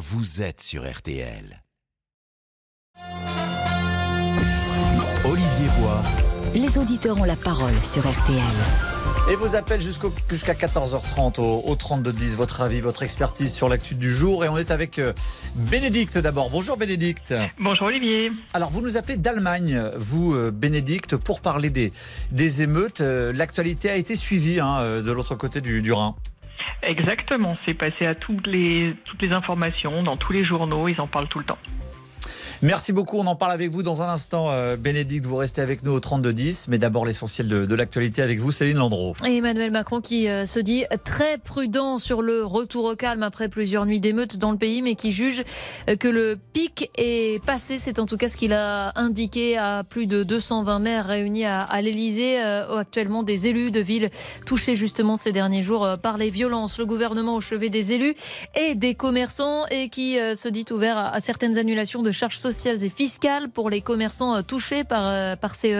vous êtes sur RTL. Olivier Bois. Les auditeurs ont la parole sur RTL. Et vos appels jusqu'au- jusqu'à 14h30 au, au 3210, votre avis, votre expertise sur l'actu du jour. Et on est avec euh, Bénédicte d'abord. Bonjour Bénédicte. Bonjour Olivier. Alors vous nous appelez d'Allemagne, vous euh, Bénédicte, pour parler des, des émeutes. Euh, L'actualité a été suivie hein, de l'autre côté du, du Rhin. Exactement, c'est passé à toutes les, toutes les informations, dans tous les journaux, ils en parlent tout le temps. Merci beaucoup, on en parle avec vous dans un instant. euh, Bénédicte, vous restez avec nous au 3210. Mais d'abord l'essentiel de, de l'actualité avec vous, Céline Landreau. Et Emmanuel Macron qui euh, se dit très prudent sur le retour au calme après plusieurs nuits d'émeutes dans le pays, mais qui juge euh, que le pic est passé. C'est en tout cas ce qu'il a indiqué à plus de 220 maires réunis à, à l'Elysée. Actuellement, des élus de villes touchés justement ces derniers jours par les violences. Le gouvernement au chevet des élus et des commerçants et qui se dit ouvert à, à certaines annulations de charges sociales et fiscales pour les commerçants euh, touchés par, euh, par ces.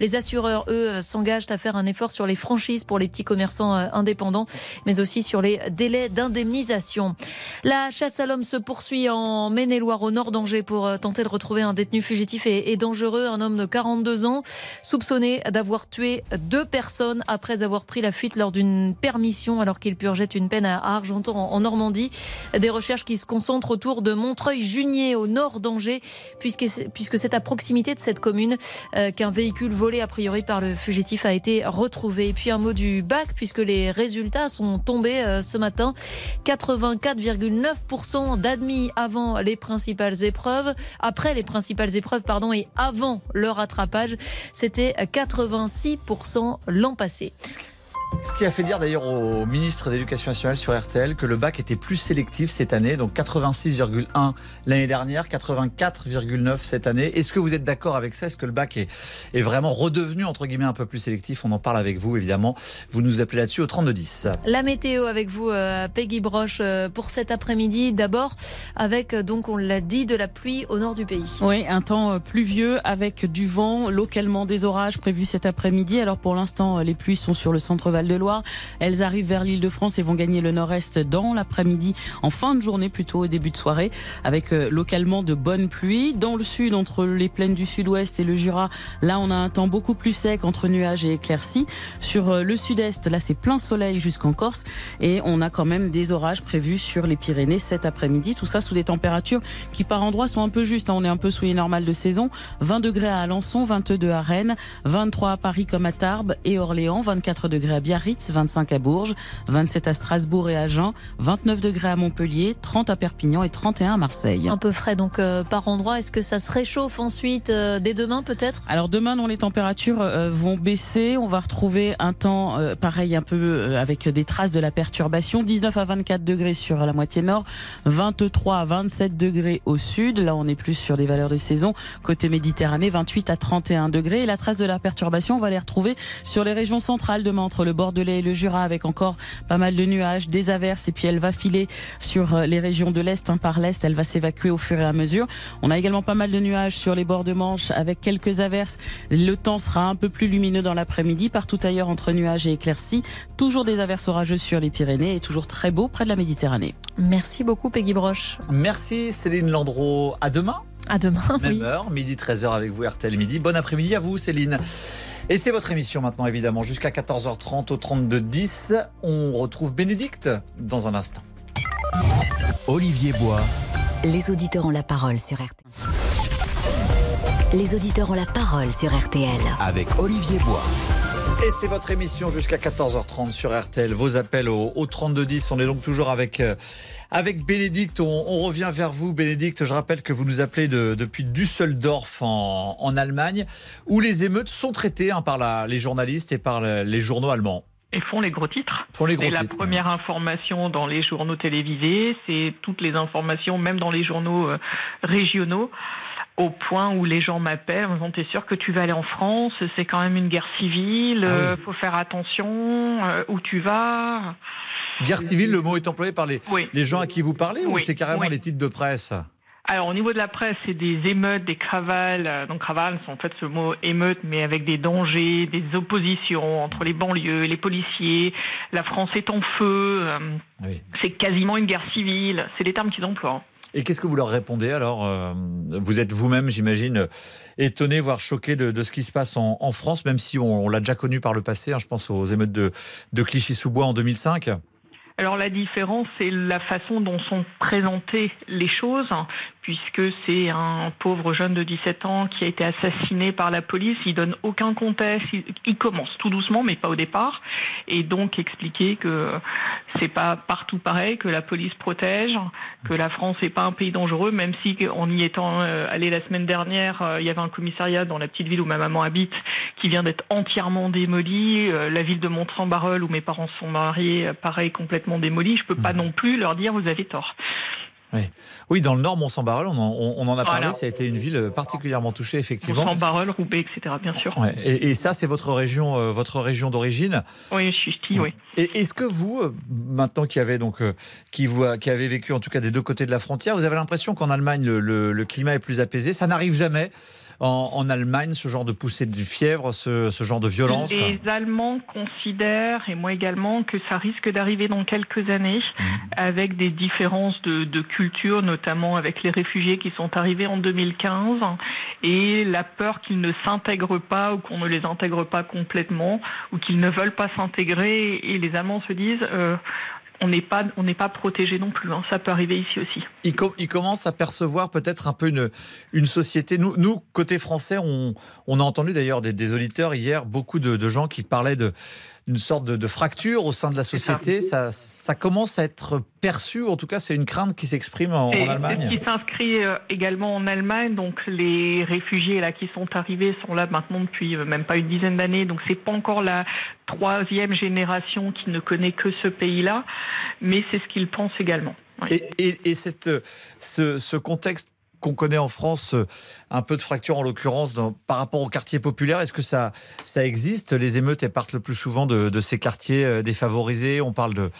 Les assureurs, eux, euh, s'engagent à faire un effort sur les franchises pour les petits commerçants indépendants, mais aussi sur les délais d'indemnisation. La chasse à l'homme se poursuit en Maine-et-Loire, au nord d'Angers, pour tenter de retrouver un détenu fugitif et, dangereux, un homme de 42 ans, soupçonné d'avoir tué deux personnes après avoir pris la fuite lors d'une permission alors qu'il purgeait une peine à Argenton, en en Normandie. Des recherches qui se concentrent autour de Montreuil-Junier, au nord d'Angers, puisque puisque c'est à proximité de cette commune euh, qu'un véhicule volé a priori par le fugitif a été retrouvé. Et puis un mot du bac, puisque les résultats sont tombés euh, ce matin. 84,9% d'admis avant les principales épreuves, après les principales épreuves, pardon, et avant le rattrapage. C'était 86% l'an passé. Ce qui a fait dire d'ailleurs au ministre de l'Éducation nationale sur RTL que le bac était plus sélectif cette année, donc 86,1 l'année dernière, 84,9 cette année. Est-ce que vous êtes d'accord avec ça? Est-ce que le bac est, est vraiment redevenu entre guillemets un peu plus sélectif? On en parle avec vous évidemment. Vous nous appelez là-dessus au 3210. La météo avec vous, euh, Peggy Broche, euh, pour cet après-midi. D'abord, avec, euh, donc, on l'a dit, de la pluie au nord du pays. Oui, un temps pluvieux avec du vent, localement des orages prévus cet après-midi. Alors pour l'instant, les pluies sont sur le centre-val de Loire. Elles arrivent vers l'île de France et vont gagner le nord-est dans l'après-midi, en fin de journée plutôt, au début de soirée, avec euh, localement de bonnes pluies. Dans le sud, entre les plaines du sud-ouest et le Jura, là on a un temps beaucoup plus sec entre nuages et éclaircies. Sur euh, le sud-est, là c'est plein soleil jusqu'en Corse et on a quand même des orages prévus sur les Pyrénées cet après-midi. Tout ça sous des températures qui par endroits sont un peu justes. hein. On est un peu sous les normales de saison. 20 degrés à Alençon, 22 à Rennes, 23 à Paris comme à Tarbes et Orléans, 24 degrés à Biarritz, 25 à Bourges, 27 à Strasbourg et à Agen, 29 degrés à Montpellier, 30 à Perpignan et 31 à Marseille. Un peu frais donc euh, par endroit. Est-ce que ça se réchauffe ensuite euh, dès demain peut-être? Alors demain, non, les températures euh, vont baisser. On va retrouver un temps pareil, un peu avec des traces de la perturbation. 19 à 24 degrés sur la moitié nord, 23 à 27 degrés au sud. Là, on est plus sur des valeurs de saison. Côté Méditerranée, 28 à 31 degrés. Et la trace de la perturbation, on va les retrouver sur les régions centrales demain, entre le Bordelais et le Jura, avec encore pas mal de nuages, des averses. Et puis elle va filer sur euh, les régions de l'Est. hein, par l'Est, elle va s'évacuer au fur et à mesure. On a également pas mal de nuages sur les bords de Manche avec quelques averses. Le temps sera un peu plus lumineux dans l'après-midi. Partout ailleurs entre nuages et éclaircies. Toujours des averses orageuses sur les Pyrénées et toujours très beau près de la Méditerranée. Merci beaucoup Peggy Broche. Merci Céline Landreau. À demain. À demain. Même oui. heure, midi 13h avec vous RTL midi. Bon après-midi à vous Céline. Et c'est votre émission maintenant évidemment jusqu'à 14h30 au 3210. On retrouve Bénédicte dans un instant. Olivier Bois. Les auditeurs ont la parole sur RTL. Les auditeurs ont la parole sur RTL. Avec Olivier Bois. Et c'est votre émission jusqu'à 14h30 sur RTL. Vos appels au, au 3210. On est donc toujours avec, euh, avec Bénédicte. On, on revient vers vous, Bénédicte. Je rappelle que vous nous appelez de- depuis Düsseldorf en, en Allemagne, où les émeutes sont traitées hein, par la- les journalistes et par le- les journaux allemands. Et font les gros titres. Font les gros C'est la première information dans les journaux télévisés, c'est toutes les informations, même dans les journaux euh, régionaux, au point où les gens m'appellent en me disant T'es sûr que tu vas aller en France? C'est quand même une guerre civile, Ah oui. euh, faut faire attention, euh, où tu vas? Guerre civile, le mot est employé par les, Oui. les gens à qui vous parlez ou c'est carrément oui. les titres de presse? Alors au niveau de la presse, c'est des émeutes, des cravales. Donc cravales, c'est en fait ce mot émeute, mais avec des dangers, des oppositions entre les banlieues, les policiers. La France est en feu. Oui. C'est quasiment une guerre civile. C'est les termes qu'ils emploient. Et qu'est-ce que vous leur répondez alors euh, Vous êtes vous-même, j'imagine, étonné, voire choqué de, de, ce qui se passe en, en France, même si on, on l'a déjà connu par le passé. Hein, je pense aux émeutes de, de Clichy-sous-Bois en 2005. Alors la différence, c'est la façon dont sont présentées les choses, puisque c'est un pauvre jeune de 17 ans qui a été assassiné par la police. Il donne aucun contexte. Il, commence tout doucement, mais pas au départ, et donc expliquer que c'est pas partout pareil, que la police protège, que la France n'est pas un pays dangereux, même si en y étant euh, allé la semaine dernière, euh, il y avait un commissariat dans la petite ville où ma maman habite qui vient d'être entièrement démoli. Euh, la ville de Mont-Saint-Barreul où mes parents sont mariés, pareil complètement démolis, je peux pas non plus leur dire vous avez tort. Oui. oui, dans le Nord, Mont-Saint-Barreul, on, en, on en a parlé, voilà. ça a été une ville particulièrement touchée, effectivement. Mont-Saint-Barreul, Roubaix, etc., bien sûr. Ouais. Et, et, ça, c'est votre région, euh, votre région d'origine Oui, je suis ski, oui. Et est-ce que vous, euh, maintenant qui avez donc, euh, qui, vous, qui avez vécu en tout cas des deux côtés de la frontière, vous avez l'impression qu'en Allemagne, le, le, le, climat est plus apaisé? Ça n'arrive jamais en, en, Allemagne, ce genre de poussée de fièvre, ce, ce genre de violence Les Allemands considèrent, et moi également, que ça risque d'arriver dans quelques années, mmh. avec des différences de, de culture, notamment avec les réfugiés qui sont arrivés en 2015, et la peur qu'ils ne s'intègrent pas ou qu'on ne les intègre pas complètement, ou qu'ils ne veulent pas s'intégrer, et les Allemands se disent... Euh, on n'est pas on n'est pas protégé non plus. Hein. Ça peut arriver ici aussi. Ils, com ils commencent à percevoir peut-être un peu une une société. Nous nous côté français, on on a entendu d'ailleurs des, des, auditeurs hier beaucoup de, de gens qui parlaient de une sorte de, de, fracture au sein de la société. Ça. ça. Ça, commence à être perçu, en tout cas, c'est une crainte qui s'exprime en, en, Allemagne. Qui s'inscrit euh, également en Allemagne. Donc, les réfugiés là qui sont arrivés sont là maintenant depuis euh, même pas une dizaine d'années. Donc, c'est pas encore la troisième génération qui ne connaît que ce pays-là, mais c'est ce qu'ils pensent également. Et, et, et cette, ce, ce contexte qu'on connaît en France, euh, un peu de fracture en l'occurrence par rapport aux quartiers populaires. Est-ce que ça, ça existe? Les émeutes, elles partent le plus souvent de, ces quartiers euh, défavorisés. On parle de,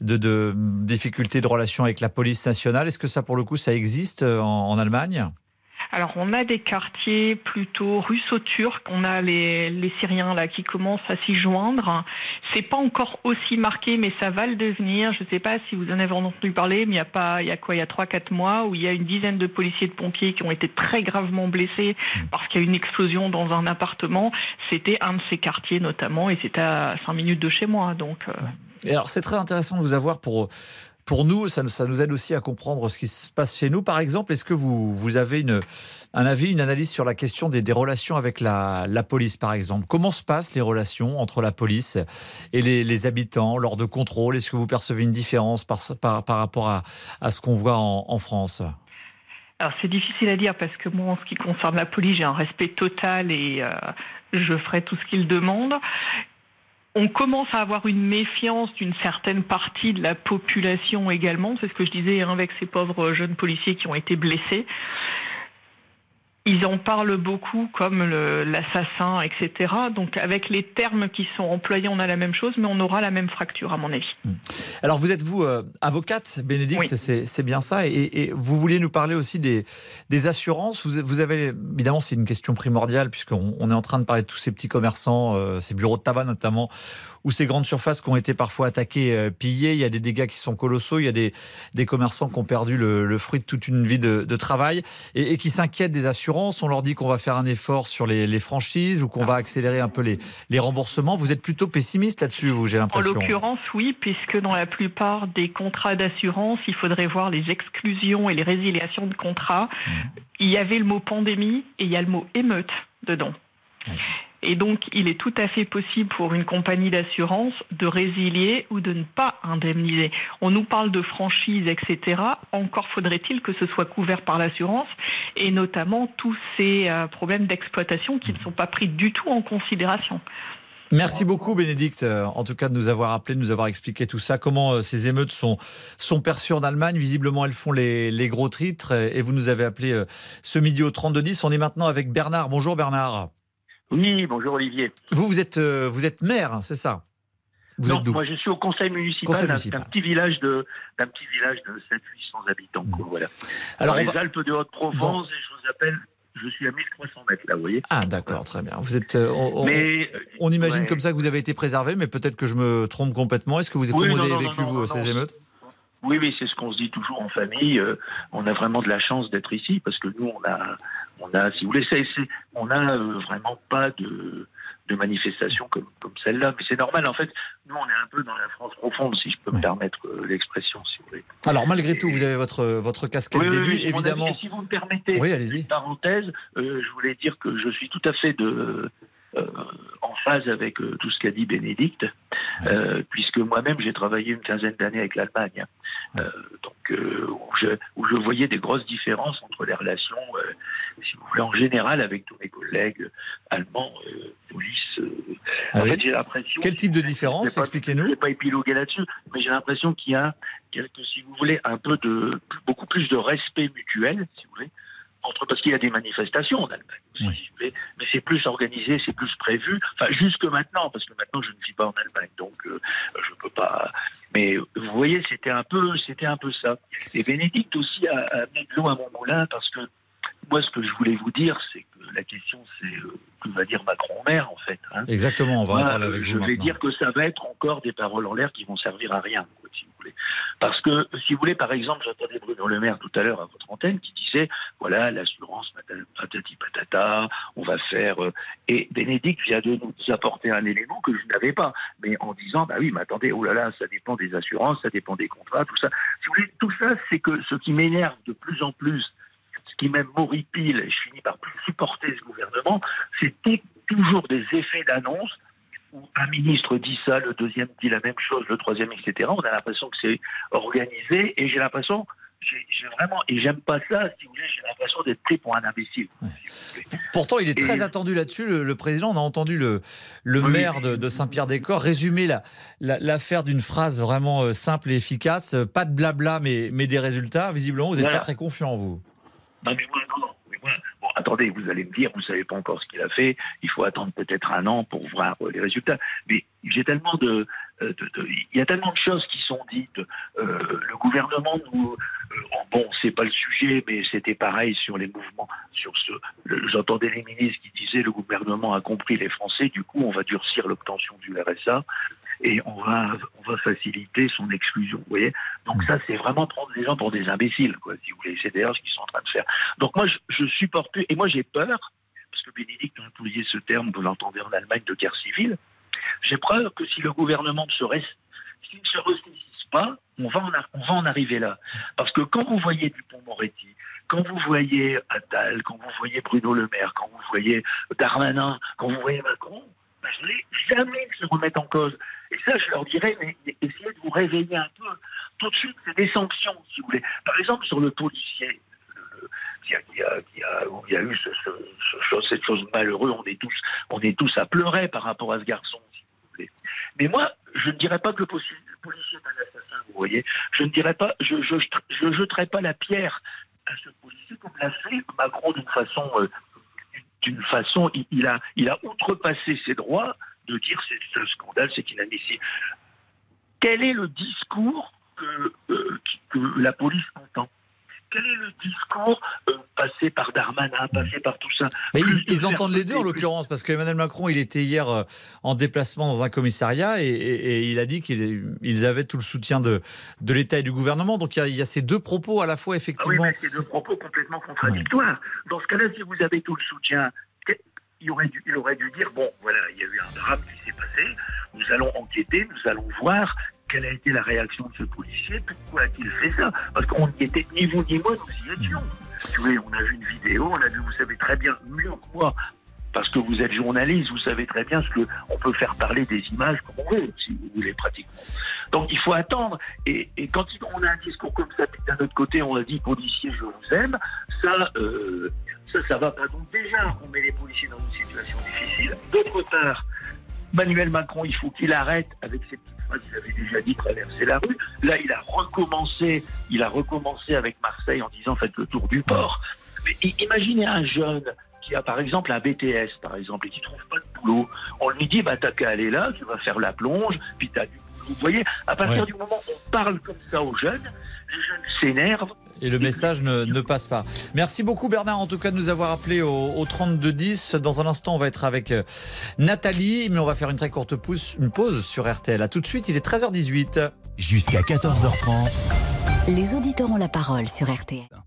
de, difficultés de relations avec la police nationale. Est-ce que ça, pour le coup, ça existe euh, en Allemagne? Alors, on a des quartiers plutôt russo-turcs. On a les, les Syriens là qui commencent à s'y joindre. C'est pas encore aussi marqué, mais ça va le devenir. Je ne sais pas si vous en avez entendu parler, mais il y a pas, il y a quoi, il y a trois, quatre mois où il y a une dizaine de policiers de pompiers qui ont été très gravement blessés parce qu'il y a eu une explosion dans un appartement. C'était un de ces quartiers notamment, et c'était à cinq minutes de chez moi. Donc. Euh... Et alors, c'est très intéressant de vous avoir pour pour nous, ça, nous aide aussi à comprendre ce qui se passe chez nous. Par exemple, est-ce que vous, avez un avis, une analyse sur la question des, relations avec la, police, par exemple? Comment se passent les relations entre la police et les, habitants lors de contrôles? Est-ce que vous percevez une différence par, rapport à, ce qu'on voit en, en France? Alors c'est difficile à dire parce que moi, en ce qui concerne la police, j'ai un respect total et euh, je ferai tout ce qu'ils demandent on commence à avoir une méfiance d'une certaine partie de la population également. C'est ce que je disais avec ces pauvres jeunes policiers qui ont été blessés. Ils en parlent beaucoup comme l'assassin, etc. Donc avec les termes qui sont employés, on a la même chose, mais on aura la même fracture, à mon avis. Alors vous êtes, vous, euh, avocate, Bénédicte, oui. c'est bien ça. Et, et, vous vouliez nous parler aussi des, des assurances. Vous, vous, avez, évidemment, c'est une question primordiale, puisqu'on on est en train de parler de tous ces petits commerçants, euh, ces bureaux de tabac notamment, ou ces grandes surfaces qui ont été parfois attaquées, euh, pillées. Il y a des dégâts qui sont colossaux. Il y a des, des commerçants qui ont perdu le, le fruit de toute une vie de, de travail et, et qui s'inquiètent des assurances on leur dit qu'on va faire un effort sur les, les franchises ou qu'on va accélérer un peu les, les, remboursements. Vous êtes plutôt pessimiste là-dessus, vous, j'ai l'impression. En l'occurrence, oui, puisque dans la plupart des contrats d'assurance, il faudrait voir les exclusions et les résiliations de contrats. Mmh. Il y avait le mot pandémie et il y a le mot émeute dedans. Mmh. Et donc, il est tout à fait possible pour une compagnie d'assurance de résilier ou de ne pas indemniser. On nous parle de franchise, etc. Encore faudrait-il que ce soit couvert par l'assurance et notamment tous ces euh, problèmes d'exploitation qui ne sont pas pris du tout en considération. Merci beaucoup Bénédicte, euh, en tout cas de nous avoir appelé, de nous avoir expliqué tout ça, comment euh, ces émeutes sont, perçues en Allemagne? Visiblement, elles font les, les gros titres et vous nous avez appelé ce midi au 3210. On est maintenant avec Bernard. Bonjour Bernard. Oui, bonjour Olivier. Vous, vous êtes, euh, vous êtes maire, c'est ça? Vous non, moi je suis au conseil municipal d'un municipal. d'un petit village de d'un petit village de 700-800 habitants. quoi, voilà. Alors, Dans les va- Alpes de Haute-Provence, et je vous appelle, je suis à 1300 mètres là, vous voyez. Ah, d'accord, très bien. Vous êtes. euh, on, Mais on imagine ouais. comme ça que vous avez été préservé, mais peut-être que je me trompe complètement. Est-ce que vous, Oui, comment non, vous avez non, vécu, vous, ces émeutes? Oui, oui, c'est ce qu'on se dit toujours en famille. euh, on a vraiment de la chance d'être ici parce que nous, on a, on a, si vous voulez, c'est- on a euh, vraiment pas de, de manifestations comme, comme celle-là. Mais c'est normal, en fait. Nous, on est un peu dans la France profonde, si je peux me permettre euh, l'expression, si vous voulez. Alors, malgré tout, vous avez votre, votre casquette Oui, avis, évidemment. si vous me permettez, Oui, allez-y. parenthèse, euh, je voulais dire que je suis tout à fait de, euh, en phase avec euh, tout ce qu'a dit Bénédicte, euh, puisque moi-même j'ai travaillé une quinzaine d'années avec l'Allemagne, Euh, donc euh, où, je, où je voyais des grosses différences entre les relations, euh, si vous voulez, en général avec tous mes collègues allemands, euh, police. euh. Ah en oui fait, j'ai l'impression. Quel type de différence pas- Je Expliquez-nous. ne vais pas épiloguer là-dessus, mais j'ai l'impression qu'il y a, quelque, si vous voulez, un peu de, beaucoup plus de respect mutuel, si vous voulez, entre, parce qu'il y a des manifestations en Allemagne, aussi, Oui. voulez, mais c'est plus organisé, c'est plus prévu, enfin, jusque maintenant, parce que maintenant je ne vis pas en Allemagne, donc euh, je peux pas. Mais vous voyez, c'était un peu, c'était un peu ça. Et Bénédicte aussi a, a mis de l'eau à mon moulin, parce que moi, ce que je voulais vous dire, c'est que la question, c'est euh, que va dire Macron maire, en fait. hein. Exactement, on va en parler avec je vous vais maintenant. dire que ça va être encore des paroles en l'air qui vont servir à rien, quoi, si vous voulez. Parce que, si vous voulez, par exemple, j'entendais Bruno Le Maire tout à l'heure à votre antenne qui disait, voilà, l'assurance, patati patati patata, on va faire... euh, Et Bénédicte vient de nous apporter un élément que je n'avais pas, mais en disant, bah oui, mais attendez, oh là là, ça dépend des assurances, ça dépend des contrats, tout ça. Si vous voulez, tout ça, c'est que ce qui m'énerve de plus en plus, ce qui même m'horripile, et je finis par plus supporter ce gouvernement, tout- toujours des effets d'annonce où un ministre dit ça, le deuxième dit la même chose, le troisième, etc. On a l'impression que c'est organisé et j'ai l'impression, j'ai vraiment, et j'aime pas ça, si vous voulez, j'ai l'impression d'être pris pour un imbécile. Pourtant, il est très Et- attendu là-dessus. Le, le président, on a entendu le, le Oui. maire de, de Saint-Pierre-des-Corps résumer la- la- l'affaire d'une phrase vraiment euh, simple et efficace. Pas de blabla, mais, mais des résultats. Visiblement, vous n'êtes Voilà. pas très confiant, vous. Non, mais moi, non, mais moi, bon, attendez, vous allez me dire, vous savez pas encore ce qu'il a fait, il faut attendre peut-être un an pour voir euh, les résultats. Mais j'ai tellement euh, de- il y a tellement de choses qui sont dites. Euh, le gouvernement nous, euh, bon, c'est pas le sujet, mais c'était pareil sur les mouvements, sur ce. J'entendais les ministres qui disaient le gouvernement a compris les Français, du coup, on va durcir l'obtention du RSA et on va, on va faciliter son exclusion. Vous voyez Donc ça, c'est vraiment prendre les gens pour des imbéciles, quoi, si vous voulez. C'est d'ailleurs ce qu'ils sont en train de faire. Donc moi, je, je supporte plus. Et moi, j'ai peur, parce que Bénédicte a employé ce terme, vous l'entendez en Allemagne, de guerre civile. J'ai peur que si le gouvernement ne se, reste, s'il ne se ressaisisse pas, on va, en, on va en arriver là. Parce que quand vous voyez Dupont-Moretti, quand vous voyez Attal, quand vous voyez Bruno Le Maire, quand vous voyez Darmanin, quand vous voyez Macron, ben, je n'ai jamais se remettre en cause. Ça, je leur dirais, mais essayez de vous réveiller un peu. Tout de suite, c'est des sanctions, si vous voulez. Par exemple, sur le policier, où il y a eu cette chose malheureuse, on est, tous, on est tous à pleurer par rapport à ce garçon, si vous voulez. Mais moi, je ne dirais pas que le policier, est un assassin, vous voyez. Je ne dirais pas, je ne je, je jeterai pas la pierre à ce policier comme l'a fait Macron d'une façon, euh, d'une façon, il a, il a outrepassé ses droits de dire c'est ce scandale, c'est inadmissible. Quel est le discours que, euh, que la police entend? Quel est le discours euh, passé par Darmanin, passé par tout ça? Mais ils, de ils entendent les deux en l'occurrence, parce que Emmanuel Macron, il était hier euh, en déplacement dans un commissariat et, et- et il a dit qu'ils ils avaient tout le soutien de, de l'État et du gouvernement. Donc il y, a, il y a ces deux propos à la fois Ah oui, effectivement. mais c'est deux propos complètement contradictoires. Dans ce cas-là, si vous avez tout le soutien, il aurait, dû, il aurait dû dire bon, voilà, il y a eu un drame qui s'est passé, nous allons enquêter, nous allons voir quelle a été la réaction de ce policier, pourquoi a-t-il fait ça Parce qu'on n'y était, ni vous ni moi, nous y étions. Tu vois, on a vu une vidéo, on a vu, vous savez très bien, mieux que moi, parce que vous êtes journaliste, vous savez très bien ce que on peut faire parler des images comme on veut, si vous voulez pratiquement. Donc il faut attendre. Et, quand on a un discours comme ça, d'un autre côté on a dit policiers, je vous aime, ça, euh, ça, ça va pas. Donc déjà, on met les policiers dans une situation difficile. D'autre part, Manuel Macron, il faut qu'il arrête avec ces petites phrases qu'il avait déjà dit traverser la rue. Là, il a recommencé, il a recommencé avec Marseille en disant faites le tour du port. Mais imaginez un jeune qui a par exemple un BTS, par exemple, et qui trouve pas de boulot, on lui dit, bah, t'as qu'à aller là, tu vas faire la plonge, puis t'as du Vous voyez, à partir Ouais. du moment où on parle comme ça aux jeunes, les jeunes s'énervent. Et le message ne, ne passe pas. Merci beaucoup Bernard en tout cas de nous avoir appelé au, au 3210. Dans un instant on va être avec euh, Nathalie, mais on va faire une très courte pouce, une pause sur RTL. À tout de suite, il est 13h18. Jusqu'à 14h30. Les auditeurs ont la parole sur RTL.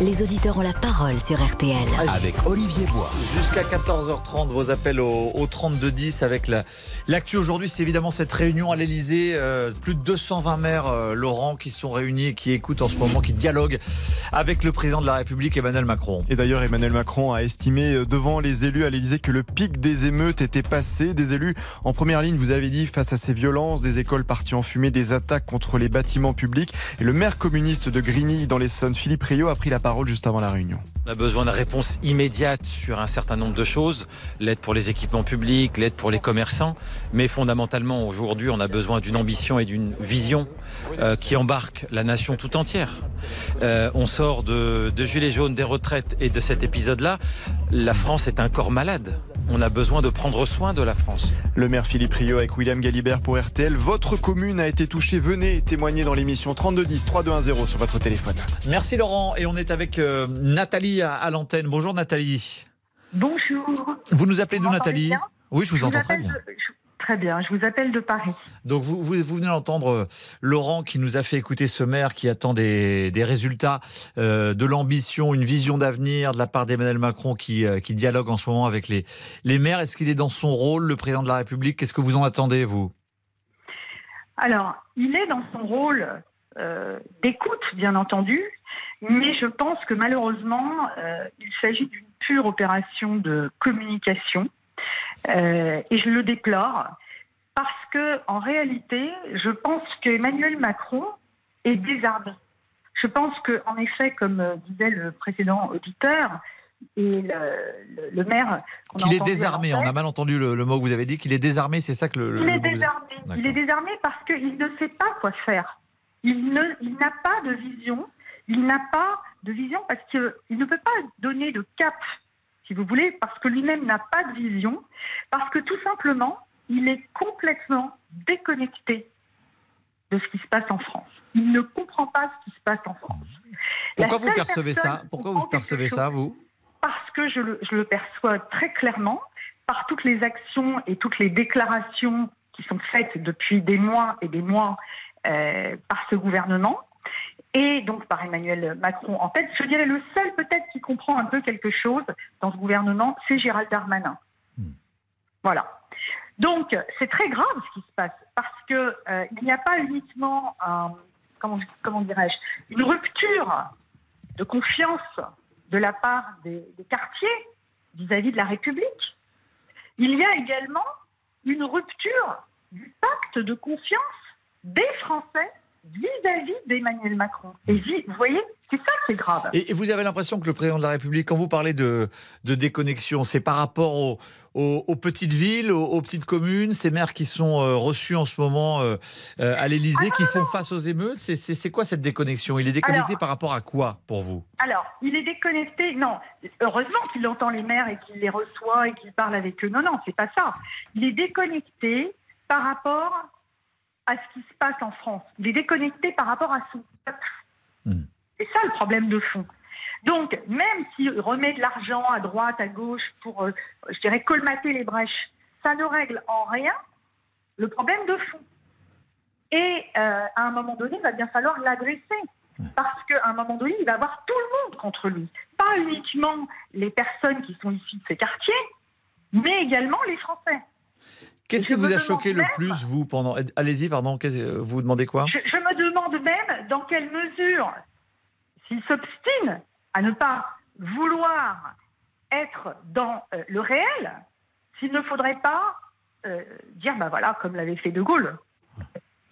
Les auditeurs ont la parole sur RTL. Avec Olivier Bois. Jusqu'à 14h30, vos appels au, au 3210 avec la- l'actu aujourd'hui, c'est évidemment cette réunion à l'Elysée. plus de 220 maires, euh, Laurent, qui sont réunis et qui écoutent en ce moment, qui dialoguent avec le président de la République, Emmanuel Macron. Et d'ailleurs, Emmanuel Macron a estimé euh, devant les élus à l'Élysée que le pic des émeutes était passé. Des élus en première ligne, vous avez dit, face à ces violences, des écoles parties en fumée, des attaques contre les bâtiments publics. Et le maire communiste de Grigny dans l'Essonne, Philippe Rio, a pris la On a besoin de réponses immédiates sur un certain nombre de choses, l'aide pour les équipements publics, l'aide pour les commerçants, mais fondamentalement aujourd'hui on a besoin d'une ambition et d'une vision euh, qui embarque la nation tout entière. Euh, on sort de, de Gilets jaunes, des retraites et de cet épisode-là, la France est un corps malade. On a besoin de prendre soin de la France. Le maire Philippe Rio avec William Galibert pour RTL. Votre commune a été touchée. Venez témoigner dans l'émission 3210 3210 sur votre téléphone. Merci Laurent, et on est avec euh, Nathalie à, à l'antenne. Bonjour Nathalie. Bonjour. Vous nous appelez d'où Nathalie Oui, je vous, entends très bien. de- je- Très bien, je vous appelle de Paris. Donc vous, vous, vous venez d'entendre euh, Laurent qui nous a fait écouter ce maire qui attend des, des résultats, euh, de l'ambition, une vision d'avenir de la part d'Emmanuel Macron qui, euh, qui dialogue en ce moment avec les, les maires. Est-ce qu'il est dans son rôle, le président de la République? Qu'est-ce que vous en attendez, vous? Alors, il est dans son rôle euh, d'écoute, bien entendu, mais je pense que malheureusement, il s'agit d'une pure opération de communication, et je le déplore parce que, en réalité, je pense qu'Emmanuel Macron est désarmé. Je pense que, en effet, comme euh, disait le précédent auditeur et le, le- le maire, Qu'il est désarmé. On a mal entendu le, le mot que vous avez dit. Qu'il est désarmé, c'est ça que le. il est vous désarmé. Il est désarmé parce qu'il ne sait pas quoi faire. Il ne, il n'a pas de vision. Il n'a pas de vision parce qu'il ne peut pas donner de cap, si vous voulez, parce que lui-même n'a pas de vision, parce que tout simplement, il est complètement déconnecté de ce qui se passe en France. Il ne comprend pas ce qui se passe en France. Pourquoi vous percevez ça Pourquoi vous percevez ça, vous parce que je le, je le perçois très clairement par toutes les actions et toutes les déclarations qui sont faites depuis des mois et des mois euh, par ce gouvernement et donc par Emmanuel Macron en tête. Je dirais le seul peut-être qui comprend un peu quelque chose dans ce gouvernement, c'est Gérald Darmanin. Voilà. Donc c'est très grave ce qui se passe parce que euh, il n'y a pas uniquement un, comment, comment dirais-je une rupture de confiance de la part des, des quartiers vis-à-vis de la République. Il y a également une rupture du pacte de confiance des Français vis-à-vis d'Emmanuel Macron. Et vous voyez, c'est ça qui est grave. Et, vous avez l'impression que le président de la République, quand vous parlez de, de déconnexion, c'est par rapport aux, aux- aux petites villes, aux, aux petites communes, ces maires qui sont euh, reçus en ce moment euh, euh, à l'Élysée, qui font face aux émeutes C'est- C'est c'est quoi cette déconnexion? Il est déconnecté Alors- par rapport à quoi pour vous? Alors, il est déconnecté. Non, heureusement qu'il entend les maires et qu'il les reçoit et qu'il parle avec eux. Non, non, c'est pas ça. Il est déconnecté par rapport à ce qui se passe en France. Il est déconnecté par rapport à son peuple. Hmm. C'est ça le problème de fond. Donc, même s'il remet de l'argent à droite, à gauche pour, euh, je dirais, colmater les brèches, ça ne règle en rien le problème de fond. Et euh, à un moment donné, il va bien falloir l'adresser. Parce qu'à un moment donné, il va avoir tout le monde contre lui. Pas uniquement les personnes qui sont issues de ces quartiers, mais également les Français. Qu'est-ce qui vous a choqué le plus, vous, pendant. Allez-y, pardon, qu'est-ce- euh, vous vous demandez quoi? Je, je me demande même dans quelle mesure, s'il s'obstine à ne pas vouloir être dans euh, le réel, s'il ne faudrait pas euh, dire, ben voilà, comme l'avait fait De Gaulle.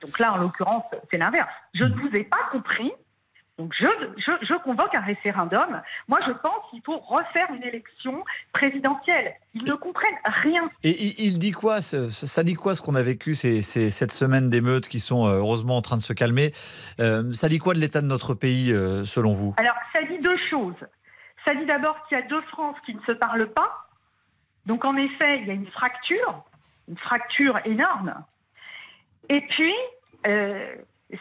Donc là, en l'occurrence, c'est l'inverse. Je ne vous ai pas compris. Donc je, je, je convoque un référendum. Moi, je pense qu'il faut refaire une élection présidentielle. Ils ne comprennent rien. Et il, dit quoi Ça dit quoi ce qu'on a vécu ces, ces- cette semaine d'émeutes qui sont euh, heureusement en train de se calmer Euh, Ça dit quoi de l'état de notre pays, euh, selon vous? Alors, ça dit deux choses. Ça dit d'abord qu'il y a deux France qui ne se parlent pas. Donc en effet, il y a une fracture, une fracture énorme. Et puis, euh,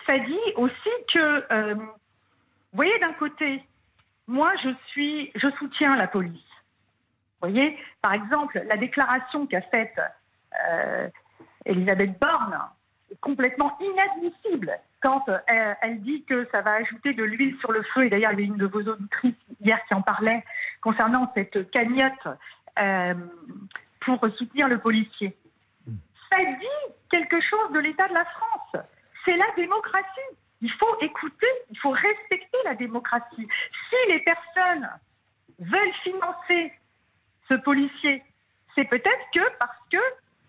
ça dit aussi que, euh, vous voyez, d'un côté, moi, je suis, je soutiens la police. Vous voyez, par exemple, la déclaration qu'a faite euh, Elisabeth Borne est complètement inadmissible quand elle, elle dit que ça va ajouter de l'huile sur le feu. Et d'ailleurs, il y a une de vos auditrices hier qui en parlait concernant cette cagnotte euh, pour soutenir le policier. Ça dit quelque chose de l'état de la France. C'est la démocratie. Il faut écouter, il faut respecter la démocratie. Si les personnes veulent financer ce policier, c'est peut-être que parce que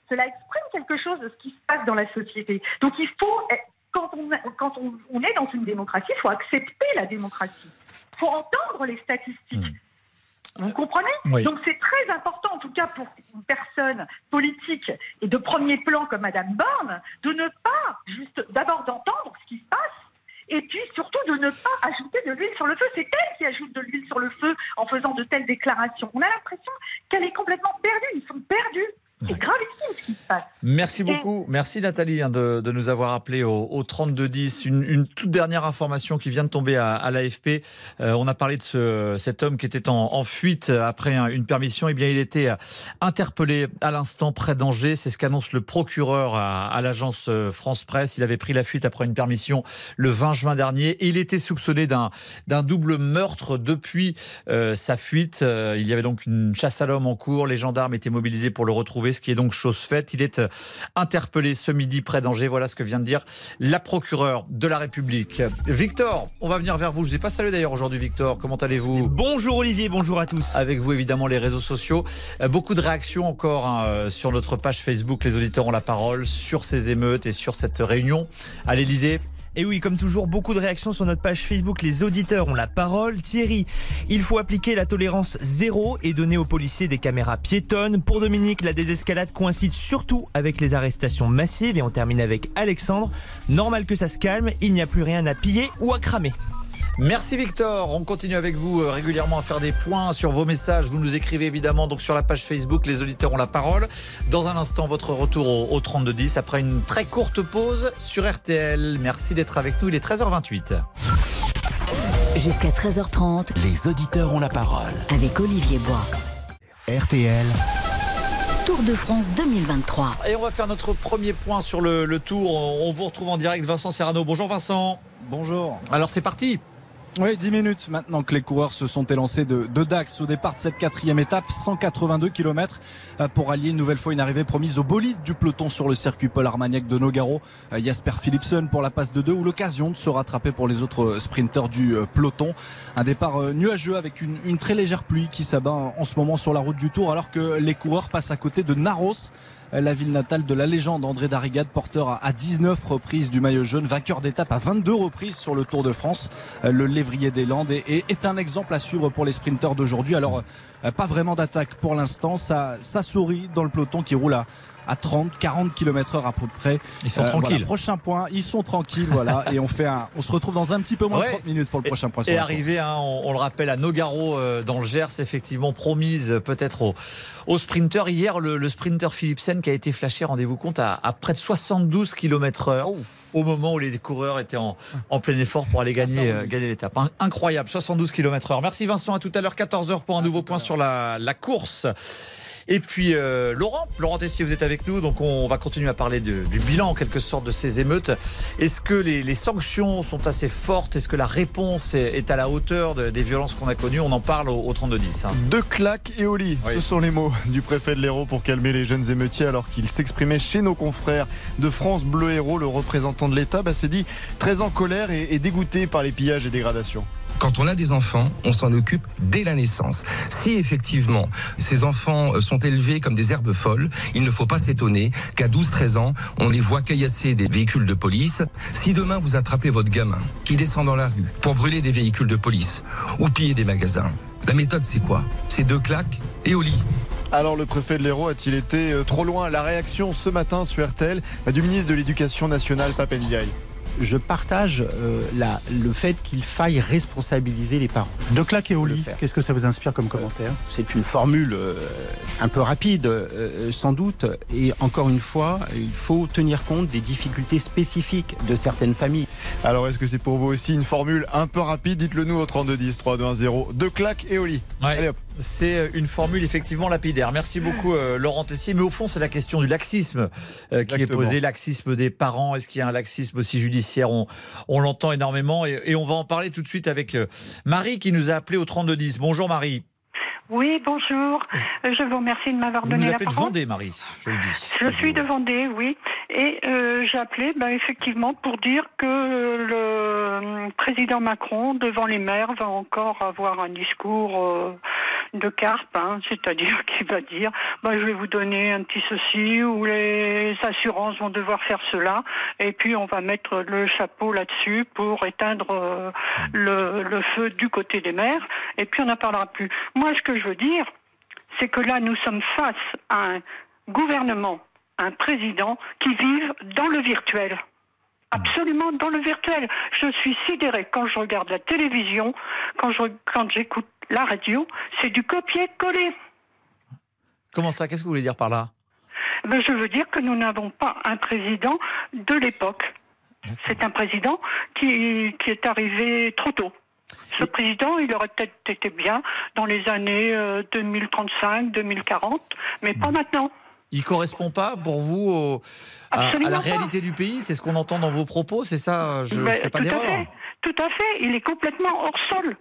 cela exprime quelque chose de ce qui se passe dans la société. Donc il faut, quand on, quand on, on est dans une démocratie, il faut accepter la démocratie. Il faut entendre les statistiques. Vous comprenez Oui. Donc c'est très important, en tout cas pour une personne politique et de premier plan comme Madame Borne, de ne pas juste d'abord d'entendre ce qui se passe et puis surtout de ne pas ajouter de l'huile sur le feu. C'est elle qui ajoute de l'huile sur le feu en faisant de telles déclarations. On a l'impression qu'elle est complètement perdue. Ils sont perdus. C'est gravissime ce qui se passe. Merci beaucoup. Merci Nathalie hein, de, de nous avoir appelé au, au 3210. Une, une toute dernière information qui vient de tomber à, à l'AFP. Euh, on a parlé de ce, cet homme qui était en, en fuite après un- une permission. Eh bien, il était euh, interpellé à l'instant près d'Angers. C'est ce qu'annonce le procureur à, à l'agence euh, France Presse. Il avait pris la fuite après une permission le 20 juin dernier. Et il était soupçonné d'un double meurtre depuis euh, sa fuite. Il y avait donc une chasse à l'homme en cours. Les gendarmes étaient mobilisés pour le retrouver, ce qui est donc chose faite. Il est euh, interpellé ce midi près d'Angers. Voilà ce que vient de dire la procureure de la République. Victor, on va venir vers vous. Je vous ai pas salué d'ailleurs aujourd'hui, Victor. Comment allez-vous? Bonjour Olivier, bonjour à tous. Avec vous, évidemment, les réseaux sociaux. Euh, Beaucoup de réactions encore hein, euh, sur notre page Facebook. Les auditeurs ont la parole sur ces émeutes et sur cette réunion à l'Elysée. Et oui, comme toujours, beaucoup de réactions sur notre page Facebook. Les auditeurs ont la parole. Thierry, il faut appliquer la tolérance zéro et donner aux policiers des caméras piétonnes. Pour Dominique, la désescalade coïncide surtout avec les arrestations massives. Et on termine avec Alexandre. Normal que ça se calme, il n'y a plus rien à piller ou à cramer. Merci Victor. On continue avec vous euh, régulièrement à faire des points sur vos messages. Vous nous écrivez évidemment donc sur la page Facebook. Les auditeurs ont la parole. Dans un instant, votre retour au, au 3210 après une très courte pause sur RTL. Merci d'être avec nous. Il est 13h28. Jusqu'à 13h30 Les auditeurs ont la parole. avec Olivier Bois. RTL, Tour de France 2023. Et on va faire notre premier point sur le, le tour. On on vous retrouve en direct, Vincent Serrano. Bonjour Vincent. Bonjour. Alors c'est parti. Oui, 10 minutes maintenant que les coureurs se sont élancés de, de Dax au départ de cette quatrième étape, 182 km pour allier une nouvelle fois une arrivée promise au bolide du peloton sur le circuit Paul Armagnac de Nogaro. Euh, Jasper Philipsen pour la passe de deux ou l'occasion de se rattraper pour les autres sprinteurs du euh, peloton. Un départ euh, nuageux avec une, une très légère pluie qui s'abat en ce moment sur la route du Tour alors que les coureurs passent à côté de Naros la ville natale de la légende André Darrigade, porteur à 19 reprises du maillot jaune, vainqueur d'étape à 22 reprises sur le Tour de France. Euh, Le lévrier des Landes est un exemple à suivre pour les sprinteurs d'aujourd'hui. Alors, euh, pas vraiment d'attaque pour l'instant. Ça, ça sourit dans le peloton qui roule à, à 30, 40 km heure à peu près. Ils sont Euh, tranquilles. voilà, prochain point, ils sont tranquilles, voilà. et on fait un, on se retrouve dans un petit peu moins Ouais. de 30 minutes pour le prochain point. Et arrivé, hein, on, on le rappelle, à Nogaro euh, dans le Gers, effectivement promise euh, peut-être aux, aux sprinteurs. Hier, le, le sprinter Philipsen qui a été flashé, rendez-vous compte, à, à près de 72 km heure au moment où les coureurs étaient en, en plein effort pour aller gagner, euh, gagner l'étape. Hein. Incroyable, 72 km heure. Merci Vincent, à tout à l'heure, 14h pour un nouveau point sur la, la course. Et puis euh, Laurent, Laurent Tessier, vous êtes avec nous, donc on va continuer à parler de- du bilan en quelque sorte de ces émeutes. Est-ce que les, les sanctions sont assez fortes? Est-ce que la réponse est, est à la hauteur de- des violences qu'on a connues? On en parle au, au 32-10. hein. Deux claques et au lit, Oui. ce sont les mots du préfet de l'Hérault pour calmer les jeunes émeutiers alors qu'il s'exprimait chez nos confrères de France Bleu Hérault. Le représentant de l'État bah, s'est dit très en colère et, et dégoûté par les pillages et dégradations. Quand on a des enfants, on s'en occupe dès la naissance. Si effectivement ces enfants euh, sont élevés comme des herbes folles, il ne faut pas s'étonner qu'à 12-13 ans, on les voit caillasser des véhicules de police. Si demain vous attrapez votre gamin qui descend dans la rue pour brûler des véhicules de police ou piller des magasins, la méthode c'est quoi? C'est deux claques et au lit. Alors le préfet de l'Hérault a-t-il été euh, trop loin? La réaction ce matin sur RTL bah, du ministre de l'Éducation nationale, Papendiaï. Je partage euh, la, le fait qu'il faille responsabiliser les parents. De claque et au lit, qu'est-ce que ça vous inspire comme commentaire? C'est une formule euh, un peu rapide, euh, sans doute, et encore une fois, il faut tenir compte des difficultés spécifiques de certaines familles. Alors, est-ce que c'est pour vous aussi une formule un peu rapide? Dites-le nous au 3210 3210. De claque et au lit. Allez hop. C'est une formule effectivement lapidaire. Merci beaucoup euh, Laurent Tessier. Mais au fond, c'est la question du laxisme euh, qui est posée. Laxisme des parents. Est-ce qu'il y a un laxisme aussi judiciaire? On, on l'entend énormément et, et on va en parler tout de suite avec euh, Marie qui nous a appelé au 3210. Bonjour Marie. Oui, bonjour. Euh, Je vous remercie de m'avoir Vous donné la appelez de parole. Vendée, Marie. Je le dis. Je suis de Vendée, oui. Et euh, j'ai appelé ben, effectivement pour dire que le euh, président Macron, devant les maires, va encore avoir un discours euh, de carpe, hein, c'est-à-dire qu'il va dire ben, je vais vous donner un petit ceci ou les assurances vont devoir faire cela et puis on va mettre le chapeau là-dessus pour éteindre euh, le, feu du côté des maires et puis on n'en parlera plus. Moi, ce que je veux dire, c'est que là, nous sommes face à un gouvernement, un président qui vivent dans le virtuel. Absolument dans le virtuel. Je suis sidérée quand je regarde la télévision, quand je quand j'écoute la radio, c'est du copier-coller. Comment ça Qu'est-ce que vous voulez dire par là Ben, je veux dire que nous n'avons pas un président de l'époque. C'est un président qui, qui est arrivé trop tôt. Ce président, il aurait peut-être été bien dans les années euh, 2035, 2040, mais pas maintenant. Il correspond pas pour vous au- à, la pas. réalité du pays C'est ce qu'on entend dans vos propos C'est ça Je ne Ben, fais pas d'erreur. Tout à fait. Il est complètement hors sol.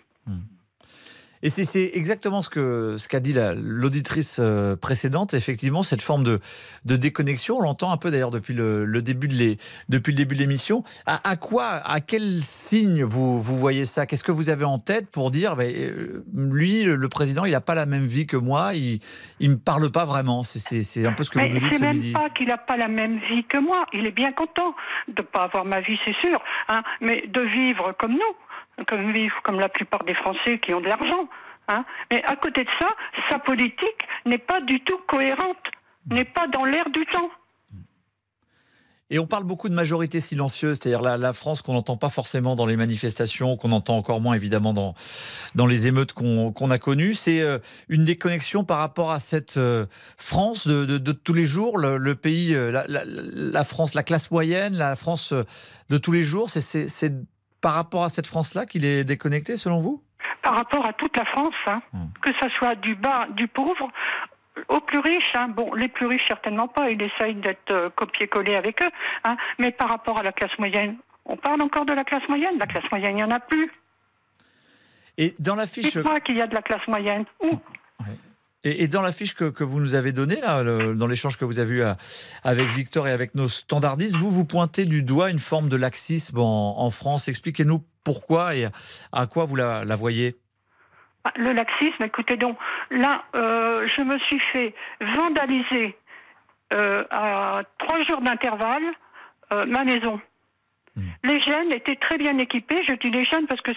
Et c'est- exactement ce que ce qu'a dit la- l'auditrice euh, précédente. Effectivement, cette forme de, de déconnexion, on l'entend un peu d'ailleurs depuis le, le début de l'é- depuis le début de l'émission. À, à quoi, à quel signe vous, vous voyez ça? Qu'est-ce que vous avez en tête pour dire, ben, euh, lui, le, le président, il n'a pas la même vie que moi, il il me parle pas vraiment? C'est- un peu ce que vous Mais nous dites c'est ce même midi. pas qu'il n'a pas la même vie que moi. Il est bien content de ne pas avoir ma vie, c'est sûr. hein, mais de vivre comme nous, comme vivre comme la plupart des Français qui ont de l'argent. hein. Mais à côté de ça, sa politique n'est pas du tout cohérente, n'est pas dans l'air du temps. Et on parle beaucoup de majorité silencieuse, c'est-à-dire la, France qu'on n'entend pas forcément dans les manifestations, qu'on entend encore moins évidemment dans, dans les émeutes qu'on qu'on a connues. C'est euh, une déconnexion par rapport à cette euh, France de, de- tous les jours, le, pays, euh, la, la- France, la classe moyenne, la France de tous les jours. C'est par rapport à cette France-là qu'il est déconnecté selon vous? Par rapport à toute la France, hein, que ce soit du bas, du pauvre, aux plus riches, hein. bon, les plus riches certainement pas, il essaye d'être euh, copié-collé avec eux, hein. mais par rapport à la classe moyenne, on parle encore de la classe moyenne, la classe moyenne, il n'y en a plus. Et dans la fiche. Dites-moi qu'il y a de la classe moyenne. Où? Et, et dans la fiche que, que vous nous avez donnée, là, le- dans l'échange que vous avez eu à- avec Victor et avec nos standardistes, vous vous pointez du doigt une forme de laxisme en, en France. Expliquez-nous pourquoi et à quoi vous la, la voyez. Ah, Le laxisme, écoutez donc, là, euh, je me suis fait vandaliser euh, à trois jours d'intervalle euh, ma maison. Les jeunes étaient très bien équipés. Je dis les jeunes parce que,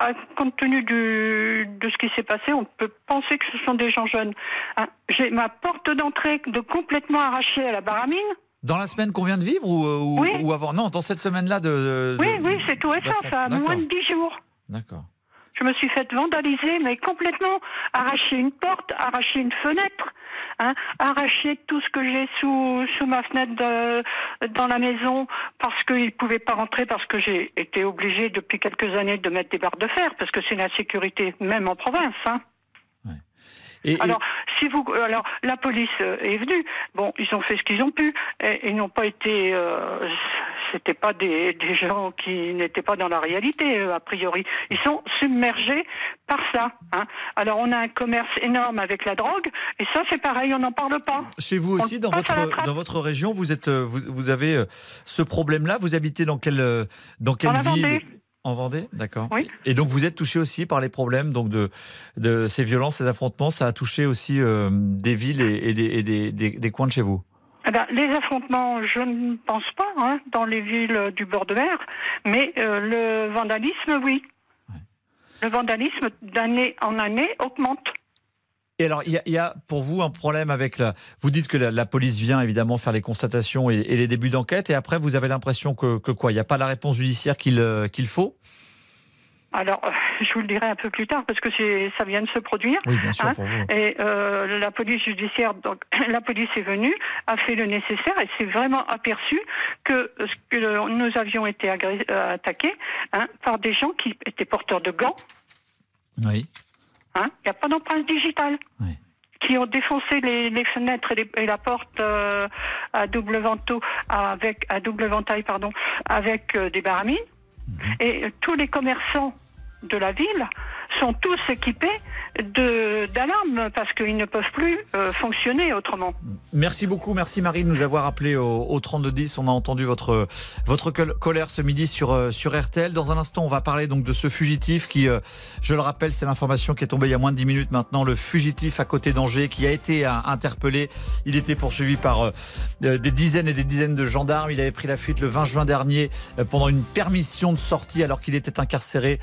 à- compte tenu du- de ce qui s'est passé, on peut penser que ce sont des gens jeunes. Hein, J'ai ma porte d'entrée de complètement arrachée à la baramine. Dans la semaine qu'on vient de vivre ou, ou- Oui. ou avant? Non, dans cette semaine-là de, de- Oui, oui, c'est tout récent. Ça a moins de dix jours. D'accord. Je me suis fait vandaliser, mais complètement. Arracher une porte, arracher une fenêtre, hein, arracher tout ce que j'ai sous, sous ma fenêtre de- dans la maison parce qu'ils ne pouvaient pas rentrer, parce que j'ai été obligée depuis quelques années de mettre des barres de fer, parce que c'est la sécurité, même en province. Hein. Et, et- Alors, si vous, alors, la police est venue. Bon, ils ont fait ce qu'ils ont pu. Et, ils n'ont pas été. Euh, C'était pas des, des gens qui n'étaient pas dans la réalité euh, a priori. Ils sont submergés par ça. Hein. Alors, on a un commerce énorme avec la drogue, et ça, c'est pareil, on n'en parle pas. Chez vous aussi, dans votre, trappe. dans votre région, vous, êtes, euh, vous, vous avez euh, ce problème-là. Vous habitez dans quelle, dans quelle ville? Vendée. En Vendée, d'accord. Oui. Et donc vous êtes touché aussi par les problèmes donc de, de ces violences, ces affrontements. Ça a touché aussi euh, des villes et, et des, et des- des- des coins de chez vous. Eh ben, les affrontements, je ne pense pas, hein, dans les villes du bord de mer, mais euh, le vandalisme, oui. Le vandalisme d'année en année augmente. Et alors, il y, a- il y a pour vous un problème avec la. Vous dites que la, la police vient évidemment faire les constatations et, et les débuts d'enquête, et après, vous avez l'impression que, que quoi? Il n'y a pas la réponse judiciaire qu'il euh, qu'il faut? Alors, euh, je vous le dirai un peu plus tard parce que ça vient de se produire. Oui, bien sûr, hein. pour vous. Et euh, la police judiciaire, donc la police est venue, a fait le nécessaire et s'est vraiment aperçu que, le- nous avions été euh, attaqués hein, par des gens qui étaient porteurs de gants. Oui. hein. Il n'y a pas d'empreinte digitale. Qui ont défoncé les, les fenêtres et, les- et la porte euh, à double ventaux avec à double ventail pardon avec euh, des baramines et euh, tous les commerçants de la ville sont tous équipés de d'alarmes parce qu'ils ne peuvent plus euh, fonctionner autrement. Merci beaucoup, merci Marie de nous avoir appelé au, au 3210. On a entendu votre votre col- colère ce midi sur euh, sur RTL. Dans un instant, on va parler donc de ce fugitif qui, euh, je le rappelle, c'est l'information qui est tombée il y a moins de 10 minutes maintenant. Le fugitif à côté d'Angers qui a été interpellé. Il était poursuivi par des dizaines et des dizaines de gendarmes. Il avait pris la fuite le 20 juin dernier pendant une permission de sortie alors qu'il était incarcéré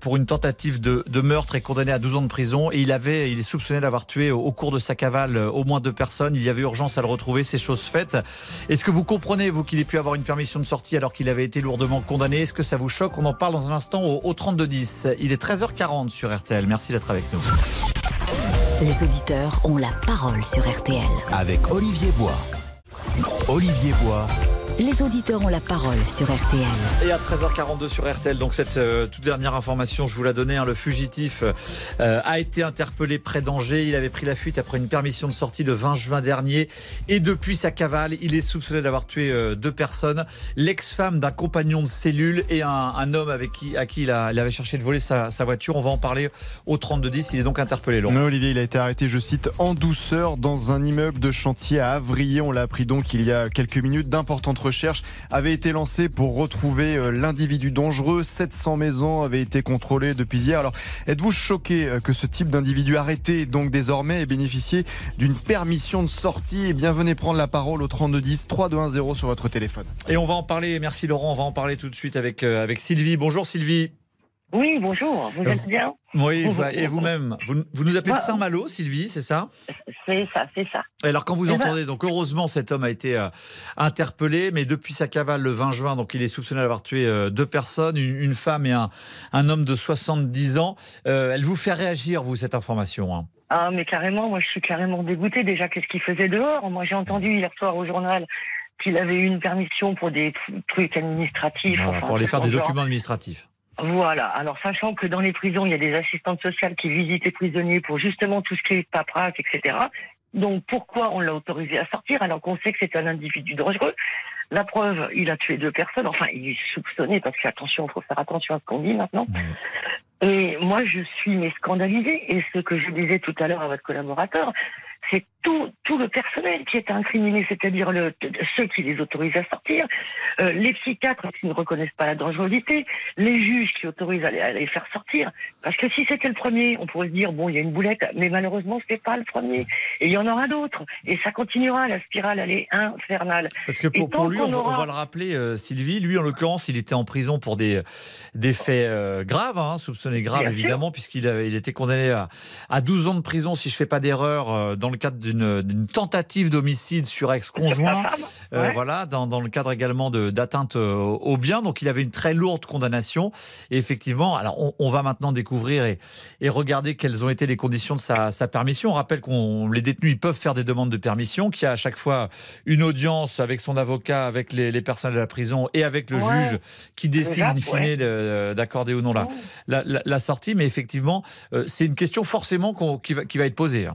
pour une tentative de, de meurtre et condamné à 12 ans de prison. Et il avait, il est soupçonné d'avoir tué au, au cours de sa cavale euh, au moins deux personnes. Il y avait urgence à le retrouver. C'est chose faite. Est-ce que vous comprenez, vous, qu'il ait pu avoir une permission de sortie alors qu'il avait été lourdement condamné? Est-ce que ça vous choque? On en parle dans un instant au, au 3210. Il est 13h40 sur RTL. Merci d'être avec nous. Les auditeurs ont la parole sur RTL. Avec Olivier Bois. Olivier Bois. Les auditeurs ont la parole sur RTL. Et à 13h42 sur RTL, donc cette euh, toute dernière information, je vous la donnais, hein, le fugitif euh, a été interpellé près d'Angers. Il avait pris la fuite après une permission de sortie le 20 juin dernier. Et depuis sa cavale, il est soupçonné d'avoir tué euh, deux personnes, l'ex-femme d'un compagnon de cellule et un, un homme avec qui, à qui il, a- il avait cherché de voler sa, sa voiture. On va en parler au 3210. Il est donc interpellé, Laurent. Olivier, il a été arrêté, je cite, en douceur dans un immeuble de chantier à Avrier. On l'a appris donc il y a quelques minutes. D'importantes recherches avaient été lancées pour retrouver euh, l'individu dangereux. 700 maisons avaient été contrôlées depuis hier. Alors, êtes-vous choqué euh, que ce type d'individu arrêté, donc désormais, ait bénéficié d'une permission de sortie? Eh bien, venez prendre la parole au 3210 3210 sur votre téléphone. Et on va en parler, merci Laurent, on va en parler tout de suite avec, euh, avec Sylvie. Bonjour Sylvie. Oui, bonjour, vous êtes bien Oui, vous- et vous-même? Vous, vous nous appelez de Moi- Saint-Malo, Sylvie, c'est ça? C'est ça, c'est ça. Et Alors quand vous Eh ben- entendez, donc heureusement cet homme a été euh, interpellé, mais depuis sa cavale le 20 juin, donc il est soupçonné d'avoir tué euh, deux personnes, une, une femme et un, un homme de 70 ans. Euh, elle vous fait réagir, vous, cette information hein? Ah, mais carrément, moi je suis carrément dégoûtée déjà. Qu'est-ce qu'il faisait dehors? Moi j'ai entendu hier soir au journal qu'il avait eu une permission pour des trucs administratifs. Voilà, enfin, Pour aller faire des genre. documents administratifs. Voilà. Alors, sachant que dans les prisons, il y a des assistantes sociales qui visitent les prisonniers pour justement tout ce qui est paperasse, etc. Donc, pourquoi on l'a autorisé à sortir alors qu'on sait que c'est un individu dangereux? La preuve, il a tué deux personnes. Enfin, il est soupçonné parce qu'attention, il faut faire attention à ce qu'on dit maintenant. Et moi, je suis mais scandalisée. Et ce que je disais tout à l'heure à votre collaborateur, c'est tout, tout le personnel qui est incriminé, c'est-à-dire le, ceux qui les autorisent à sortir, euh, les psychiatres qui ne reconnaissent pas la dangerosité, les juges qui autorisent à les, à les faire sortir. Parce que si c'était le premier, on pourrait se dire, bon, il y a une boulette, mais malheureusement, ce n'est pas le premier. Et il y en aura d'autres. Et ça continuera, la spirale, elle est infernale. Parce que pour, pour lui, on va, on aura- va le rappeler, euh, Sylvie, lui en l'occurrence, il était en prison pour des, des faits euh, graves, hein, soupçonnés graves Bien évidemment, puisqu'il il était condamné à, à 12 ans de prison, si je fais pas d'erreur, euh, dans le cadre d'une d'une tentative d'homicide sur ex-conjoint. Femme, Euh, ouais. Voilà, dans, dans le cadre également d'atteinte euh, au bien. Donc il avait une très lourde condamnation. Et effectivement, alors on, on va maintenant découvrir et, et regarder quelles ont été les conditions de sa, sa permission. On rappelle qu'on les détenus ils peuvent faire des demandes de permission, qu'il y a à chaque fois une audience avec son avocat, avec les, les personnes de la prison et avec le Ouais. juge qui décide in fine ouais. d'accorder ou non la, la, la- la sortie. Mais effectivement, euh, c'est une question forcément qui, va, qui va être posée.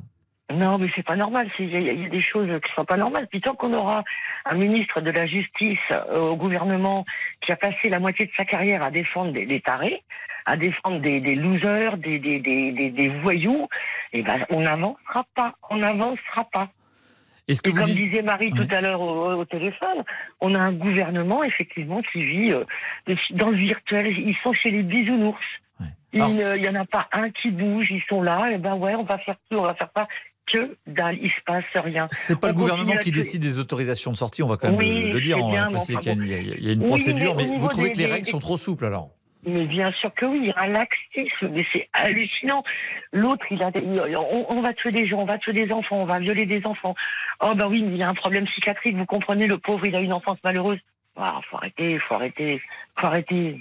Non, mais c'est pas normal. Il y, a- il y a des choses qui sont pas normales. Puis tant qu'on aura un ministre de la Justice euh, au gouvernement qui a passé la moitié de sa carrière à défendre des, des tarés, à défendre des, des losers, des, des, des, des, des voyous, eh ben, on n'avancera pas. On n'avancera pas. Est-ce que Et vous comme disait Marie Ouais. tout à l'heure au, au téléphone, on a un gouvernement effectivement qui vit euh, dans le virtuel. Ils sont chez les bisounours. Il Alors- ne- il y en a pas un qui bouge. Ils sont là. Et ben ouais, on va faire ci, on va faire ça. Que dalle, il se passe rien. C'est pas On le gouvernement qui décide des autorisations de sortie, on va quand même Oui, le, le dire, on bien, va qu'il y a une- bon. il y a, il y a une Oui, procédure, mais vous trouvez des- que les des- règles sont trop souples alors Mais bien sûr que oui, un laxisme, mais c'est hallucinant. L'autre, il a, on, on va tuer des gens, on va tuer des enfants, on va violer des enfants. Oh bah oui, mais il a un problème psychiatrique, vous comprenez, le pauvre, il a une enfance malheureuse. Ah, faut arrêter, faut arrêter, faut arrêter.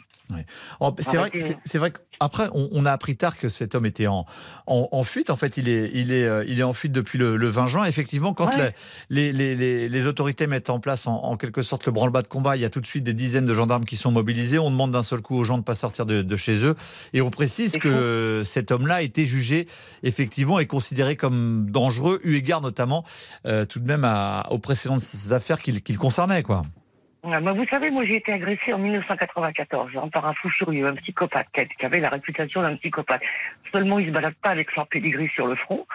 Oh, c'est vrai, Arrêtez. c'est- c'est vrai qu'après, on, on a appris tard que cet homme était en, en, en fuite. En fait, il est, il est, euh, il est en fuite depuis le, le 20 juin. Effectivement, quand Ouais. les, les, les, les autorités mettent en place en, en quelque sorte le branle-bas de combat, il y a tout de suite des dizaines de gendarmes qui sont mobilisés. On demande d'un seul coup aux gens de ne pas sortir de, de chez eux. Et on précise que cet homme-là a été jugé effectivement et considéré comme dangereux, eu égard notamment euh, tout de même à- aux précédentes affaires qu'il qu'il concernait. Quoi. Ah, vous savez, moi j'ai été agressée en 1994 hein, par un fou furieux, un psychopathe qui, avait la réputation d'un psychopathe. Seulement, il se balade pas avec son pédigree sur le front.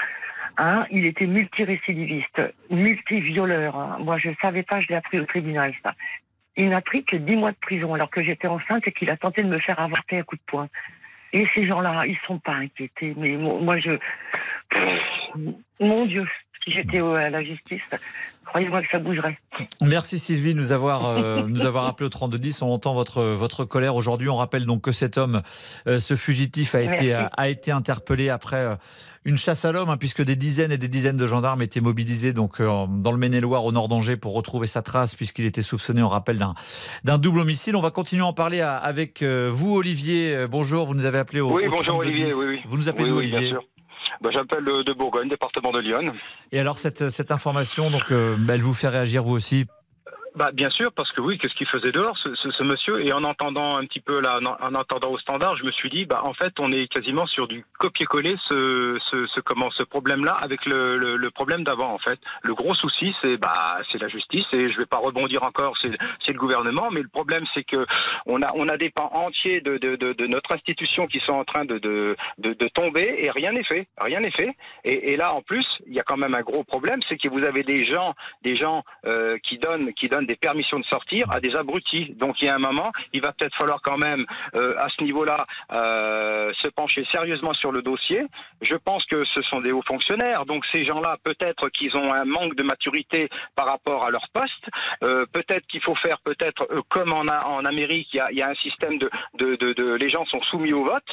Hein, il était multirécidiviste, multivioleur. Hein. Moi, je savais pas, je l'ai appris au tribunal, ça. Il n'a pris que 10 mois de prison alors que j'étais enceinte et qu'il a tenté de me faire avorter à coup de poing. Et ces gens-là, ils sont pas inquiétés. Mais mo- moi, je... Mon Dieu, si j'étais au- à la justice, croyez-moi que ça bougerait. Merci Sylvie de nous avoir, euh, nous avoir appelé au 3210. On entend votre, votre colère aujourd'hui. On rappelle donc que cet homme, euh, ce fugitif, a été, a, été interpellé après euh, une chasse à l'homme, hein, puisque des dizaines et des dizaines de gendarmes étaient mobilisés donc, euh, dans le Maine-et-Loire, au nord d'Angers, pour retrouver sa trace, puisqu'il était soupçonné, on rappelle, d'un d'un double homicide. On va continuer à en parler à- avec euh, vous, Olivier. Euh, Bonjour, vous nous avez appelé au, Oui, au bonjour 3210. Olivier, oui, oui. Vous nous appelez Oui, d'où, oui, bien Olivier? sûr. Bah, J'appelle de Bourgogne, département de Lyon. Et alors, cette, information, euh, elle vous fait réagir vous aussi Bah, bien sûr, parce que oui, qu'est-ce qu'il faisait dehors, ce, monsieur? Et en entendant un petit peu là, en, en entendant au standard, je me suis dit, bah, en fait, on est quasiment sur du copier-coller ce, ce, comment, ce problème-là avec le, le, problème d'avant, en fait. Le gros souci, c'est bah, la justice, et je vais pas rebondir encore, c'est le gouvernement, mais le problème, c'est que on a, on a des pans entiers de, de, notre institution qui sont en train de, de, de, tomber, et rien n'est fait. Rien n'est fait. Et, et là, en plus, il y a quand même un gros problème, c'est que vous avez des gens, des gens euh, qui donnent, qui donnent des permissions de sortir à des abrutis. Donc il y a un moment, il va peut-être falloir quand même, euh, à ce niveau-là, euh, se pencher sérieusement sur le dossier. Je pense que ce sont des hauts fonctionnaires, donc ces gens-là, peut-être qu'ils ont un manque de maturité par rapport à leur poste. Euh, peut-être qu'il faut faire, peut-être euh, comme en, en Amérique, il y a, il y a un système de, de, de, de- les gens sont soumis au vote.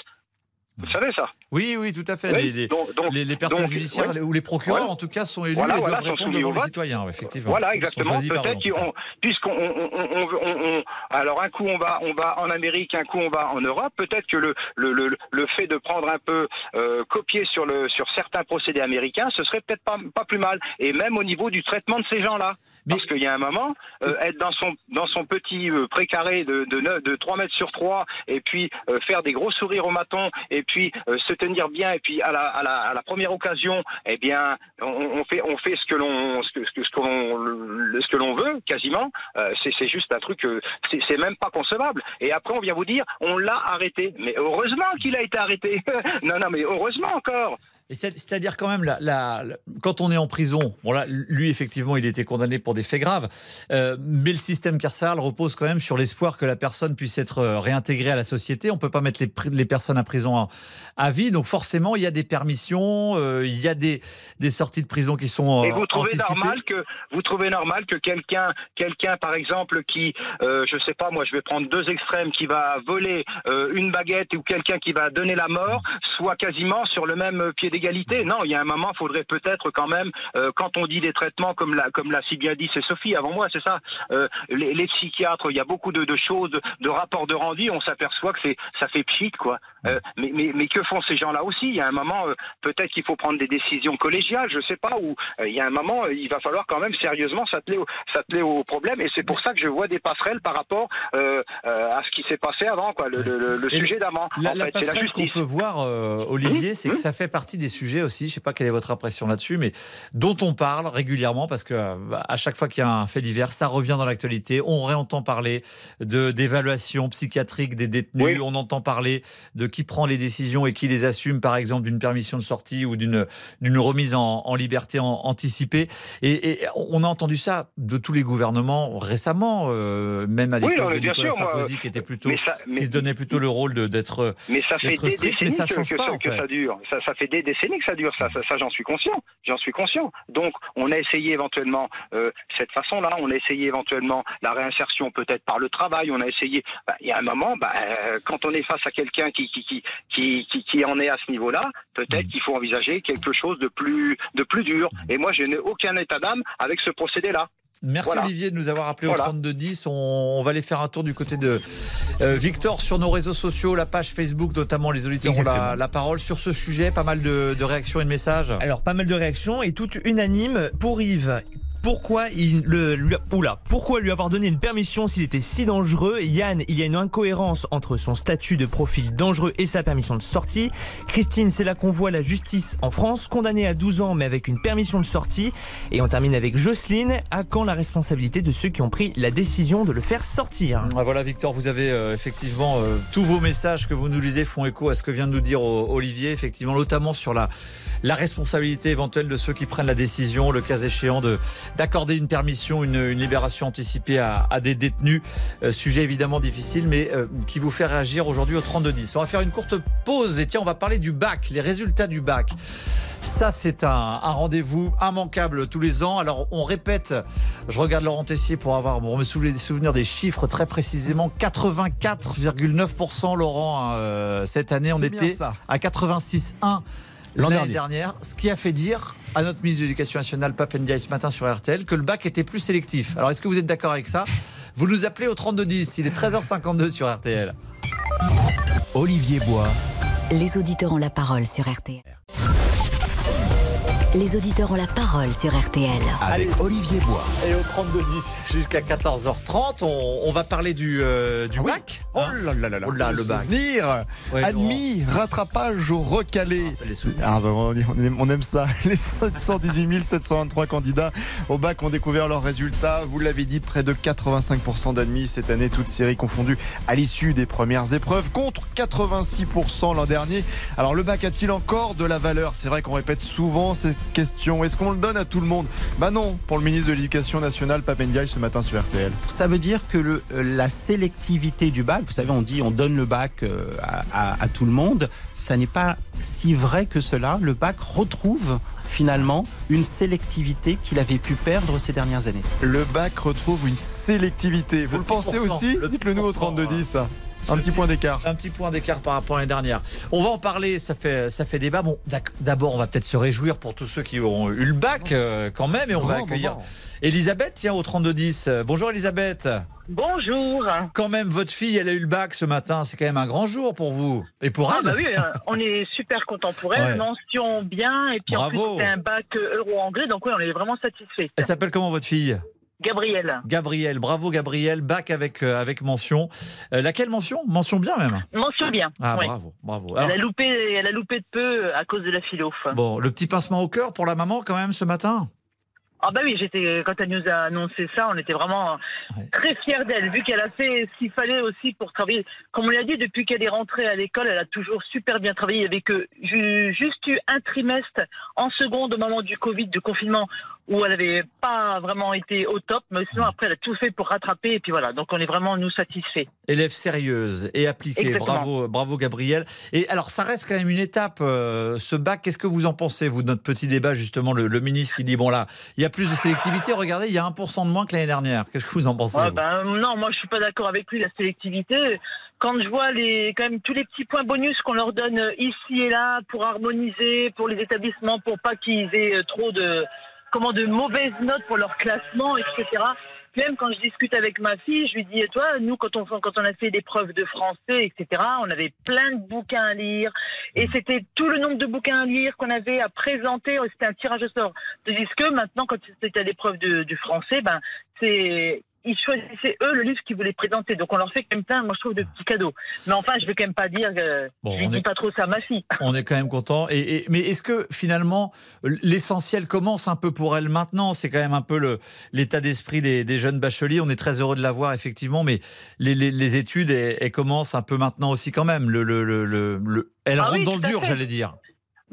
Vous savez ça Oui, oui, tout à fait. Oui, les, les- donc- donc- les- les personnes donc, judiciaires ouais. ou les procureurs, en tout cas, sont élus Voilà, et voilà, doivent répondre devant les citoyens, effectivement. Voilà, exactement. Peut-être puisqu'on, on, on, on, on- on- alors un coup on va, on va en Amérique, un coup on va en Europe. Peut-être que le, le, le, le fait de prendre un peu euh, copier sur le, sur certains procédés américains, ce serait peut-être pas, pas plus mal. Et même au niveau du traitement de ces gens-là, parce qu'il y a un moment, euh, être dans son, dans son petit euh, précaré de, de, neuf- de 3 mètres sur 3 et puis euh, faire des gros sourires au maton, et puis euh, se tenir bien, et puis à la, à la, à la première occasion, eh bien, on, on fait, on fait ce que l'on, ce que, ce que, ce que l'on, ce que l'on veut, quasiment. Euh, c'est, c'est juste un truc, euh, c'est, c'est même pas concevable. Et après, on vient vous dire, on l'a arrêté. Mais heureusement qu'il a été arrêté. non, non, mais heureusement encore. C'est-à-dire quand même, la, la- la- quand on est en prison, bon là, lui effectivement, il était condamné pour des faits graves, euh, mais le système carcéral repose quand même sur l'espoir que la personne puisse être euh, réintégrée à la société. On peut pas mettre les, personnes à prison à, à vie, donc forcément, il y a des permissions, euh, il y a des, des sorties de prison qui sont euh, Et vous trouvez anticipées. normal que vous trouvez normal que quelqu'un, quelqu'un par exemple qui, je sais pas, moi je vais prendre deux extrêmes, qui va voler une baguette ou quelqu'un qui va donner la mort, soit quasiment sur le même pied d'égalité? Non, il y a un moment, il faudrait peut-être quand même, euh, quand on dit des traitements comme l'a comme l'a si bien dit, c'est Sophie avant moi, c'est ça. euh, les, les psychiatres, il y a beaucoup de, de choses, de, de rapports de rendu, on s'aperçoit que c'est ça fait pchit quoi. Euh, mais, mais mais que font ces gens-là aussi? Il y a un moment, peut-être qu'il faut prendre des décisions collégiales, je sais pas, ou il y a un moment, il va falloir quand même sérieusement s'atteler au, s'atteler au problème. Et c'est pour ça que je vois des passerelles par rapport à ce qui s'est passé avant, quoi, le, le- le- le Et sujet d'avant. La, en la fait, c'est la passerelle qu'on peut voir, Olivier, c'est que ça fait partie des sujets aussi, je sais pas quelle est votre impression là-dessus, mais dont on parle régulièrement parce que euh, à chaque fois qu'il y a un fait divers, ça revient dans l'actualité. On réentend parler de d'évaluation psychiatrique des détenus, on entend parler de qui prend les décisions et qui les assume, par exemple d'une permission de sortie ou d'une d'une remise en, en liberté en- anticipée. Et, et on a entendu ça de tous les gouvernements récemment, euh, même à Oui, l'époque mais de Nicolas sûr, moi, Sarkozy, qui était plutôt, mais ça- mais- qui se donnait plutôt le rôle d'être Mais ça fait des strict, mais ça que, change que pas en que ça dure. Ça, ça fait des décennies que ça dure, ça, ça, ça, j'en suis conscient, j'en suis conscient. Donc, on a essayé éventuellement euh, cette façon-là, on a essayé éventuellement la réinsertion peut-être par le travail, on a essayé. bah, Il y a un moment, bah, euh, quand on est face à quelqu'un qui qui, qui qui qui qui en est à ce niveau-là, peut-être qu'il faut envisager quelque chose de plus de plus dur. Et moi, je n'ai aucun état d'âme avec ce procédé-là. Merci Voilà. Olivier de nous avoir appelé Voilà. au 3210. On, on va aller faire un tour du côté de euh, Victor sur nos réseaux sociaux, la page Facebook, notamment les auditeurs ont la parole sur ce sujet. Pas mal de, de réactions et de messages. Alors pas mal de réactions et toutes unanimes pour Yves. Pourquoi il le lui, oula, pourquoi lui avoir donné une permission s'il était si dangereux? Yann, il y a une incohérence entre son statut de profil dangereux et sa permission de sortie. Christine, c'est là qu'on voit la justice en France, condamnée à 12 ans mais avec une permission de sortie. Et on termine avec Jocelyne, à quand la responsabilité de ceux qui ont pris la décision de le faire sortir? Ah, Voilà Victor, vous avez euh, effectivement euh, tous vos messages que vous nous lisez font écho à ce que vient de nous dire euh, Olivier, effectivement notamment sur la, la responsabilité éventuelle de ceux qui prennent la décision, le cas échéant, de d'accorder une permission, une, une libération anticipée à, à des détenus. Euh, sujet évidemment difficile, mais euh, qui vous fait réagir aujourd'hui au 3210. On va faire une courte pause et tiens, on va parler du bac, les résultats du bac. Ça, c'est un, un rendez-vous immanquable tous les ans. Alors, on répète, je regarde Laurent Tessier pour avoir, pour me souvenir, souvenir des chiffres très précisément. 84,9% Laurent, euh, cette année, on était ça. à 86,1 L'an l'année dernier. dernière. Ce qui a fait dire à notre ministre de l'Éducation nationale, Papendia, ce matin sur RTL, que le bac était plus sélectif. Alors, est-ce que vous êtes d'accord avec ça? Vous nous appelez au 3210. Il est 13h52 sur RTL. Olivier Bois, Les auditeurs ont la parole sur RTL. Les auditeurs ont la parole sur RTL. avec Olivier Bois. Et au 3210 jusqu'à 14h30, on, on va parler du, euh, du bac. Oh là là là là. Oh là, le bac. Souvenir. Ouais, Admis, rattrapage au recalé. Les souvenirs. Ah bah, on aime- on aime ça. Les 718 723 candidats au bac ont découvert leurs résultats. Vous l'avez dit, près de 85% d'admis cette année, toutes séries confondues à l'issue des premières épreuves, contre 86% l'an dernier. Alors le bac a-t-il encore de la valeur? C'est vrai qu'on répète souvent cette question. Est-ce qu'on le donne à tout le monde? Bah non, pour le ministre de l'Éducation nationale, Papendiaï, ce matin sur RTL. Ça veut dire que le- euh, la sélectivité du bac, vous savez, on dit on donne le bac euh, à, à- à tout le monde, ça n'est pas si vrai que cela. Le bac retrouve finalement une sélectivité qu'il avait pu perdre ces dernières années. Le bac retrouve une sélectivité. Vous le, pensez aussi? Dites-le nous au pourcent, 3210. Un petit point d'écart. Un petit point d'écart par rapport à l'année dernière. On va en parler, ça fait, ça fait débat. Bon, d'abord, on va peut-être se réjouir pour tous ceux qui ont eu le bac euh, quand même, et on va accueillir moment. Elisabeth, tiens, au 3210. Euh, Bonjour Elisabeth. Bonjour. Quand même, votre fille, elle a eu le bac ce matin. C'est quand même un grand jour pour vous. Et pour Ah elle. bah oui, euh, on est super content pour elle, Ouais. mention bien, et puis en plus Bravo. c'est un bac euh, euro-anglais, donc oui, on est vraiment satisfait. Elle s'appelle comment votre fille? Gabriel, Gabriel. Bravo Gabriel. Bac avec, euh, avec mention. Euh, laquelle mention? Mention bien même. mention bien. Ah, bravo, bravo. Elle a loupé, elle a loupé de peu à cause de la philo. bon, le petit pincement au cœur pour la maman quand même ce matin? Ah bah oui, j'étais quand elle nous a annoncé ça, on était vraiment très fiers d'elle, vu qu'elle a fait ce qu'il fallait aussi pour travailler. Comme on l'a dit, depuis qu'elle est rentrée à l'école, elle a toujours super bien travaillé. Avait que ju- juste eu un trimestre en seconde au moment du Covid, du confinement, où elle avait pas vraiment été au top, mais sinon après elle a tout fait pour rattraper et puis voilà. Donc on est vraiment nous satisfaits. Élève sérieuse et appliquée. Exactement. Bravo, bravo Gabriel. Et alors, ça reste quand même une étape, euh, ce bac. Qu'est-ce que vous en pensez, vous, de notre petit débat, justement, le, le ministre qui dit, bon là, il y a plus de sélectivité. Regardez, il y a 1% de moins que l'année dernière. Qu'est-ce que vous en pensez Ouais, vous? ben, non, moi je suis pas d'accord avec lui la sélectivité. Quand je vois les quand même tous les petits points bonus qu'on leur donne euh, ici et là pour harmoniser pour les établissements pour pas qu'ils aient euh, trop de comment de mauvaises notes pour leur classement etc. Même quand je discute avec ma fille, je lui dis et toi nous quand on quand on a fait des preuves de français etc. On avait plein de bouquins à lire et c'était tout le nombre de bouquins à lire qu'on avait à présenter. C'était un tirage au sort. Tandis que maintenant quand c'était à l'épreuve du français, ben c'est ils choisissaient eux le livre qu'ils voulaient présenter. Donc on leur fait quand même plein, moi je trouve, de petits cadeaux. Mais enfin, je vais quand même pas dire que Bon, je lui dis est- pas trop ça à ma fille. On est quand même content. Et, et- mais est-ce que finalement l'essentiel commence un peu pour elle maintenant? C'est quand même un peu l'état d'esprit des, des jeunes bacheliers. On est très heureux de la voir effectivement, mais les, les- les études elles, elles commencent un peu maintenant aussi quand même. Le, le- le- le- le- elles Ah rentrent oui, dans le dur, j'allais dire.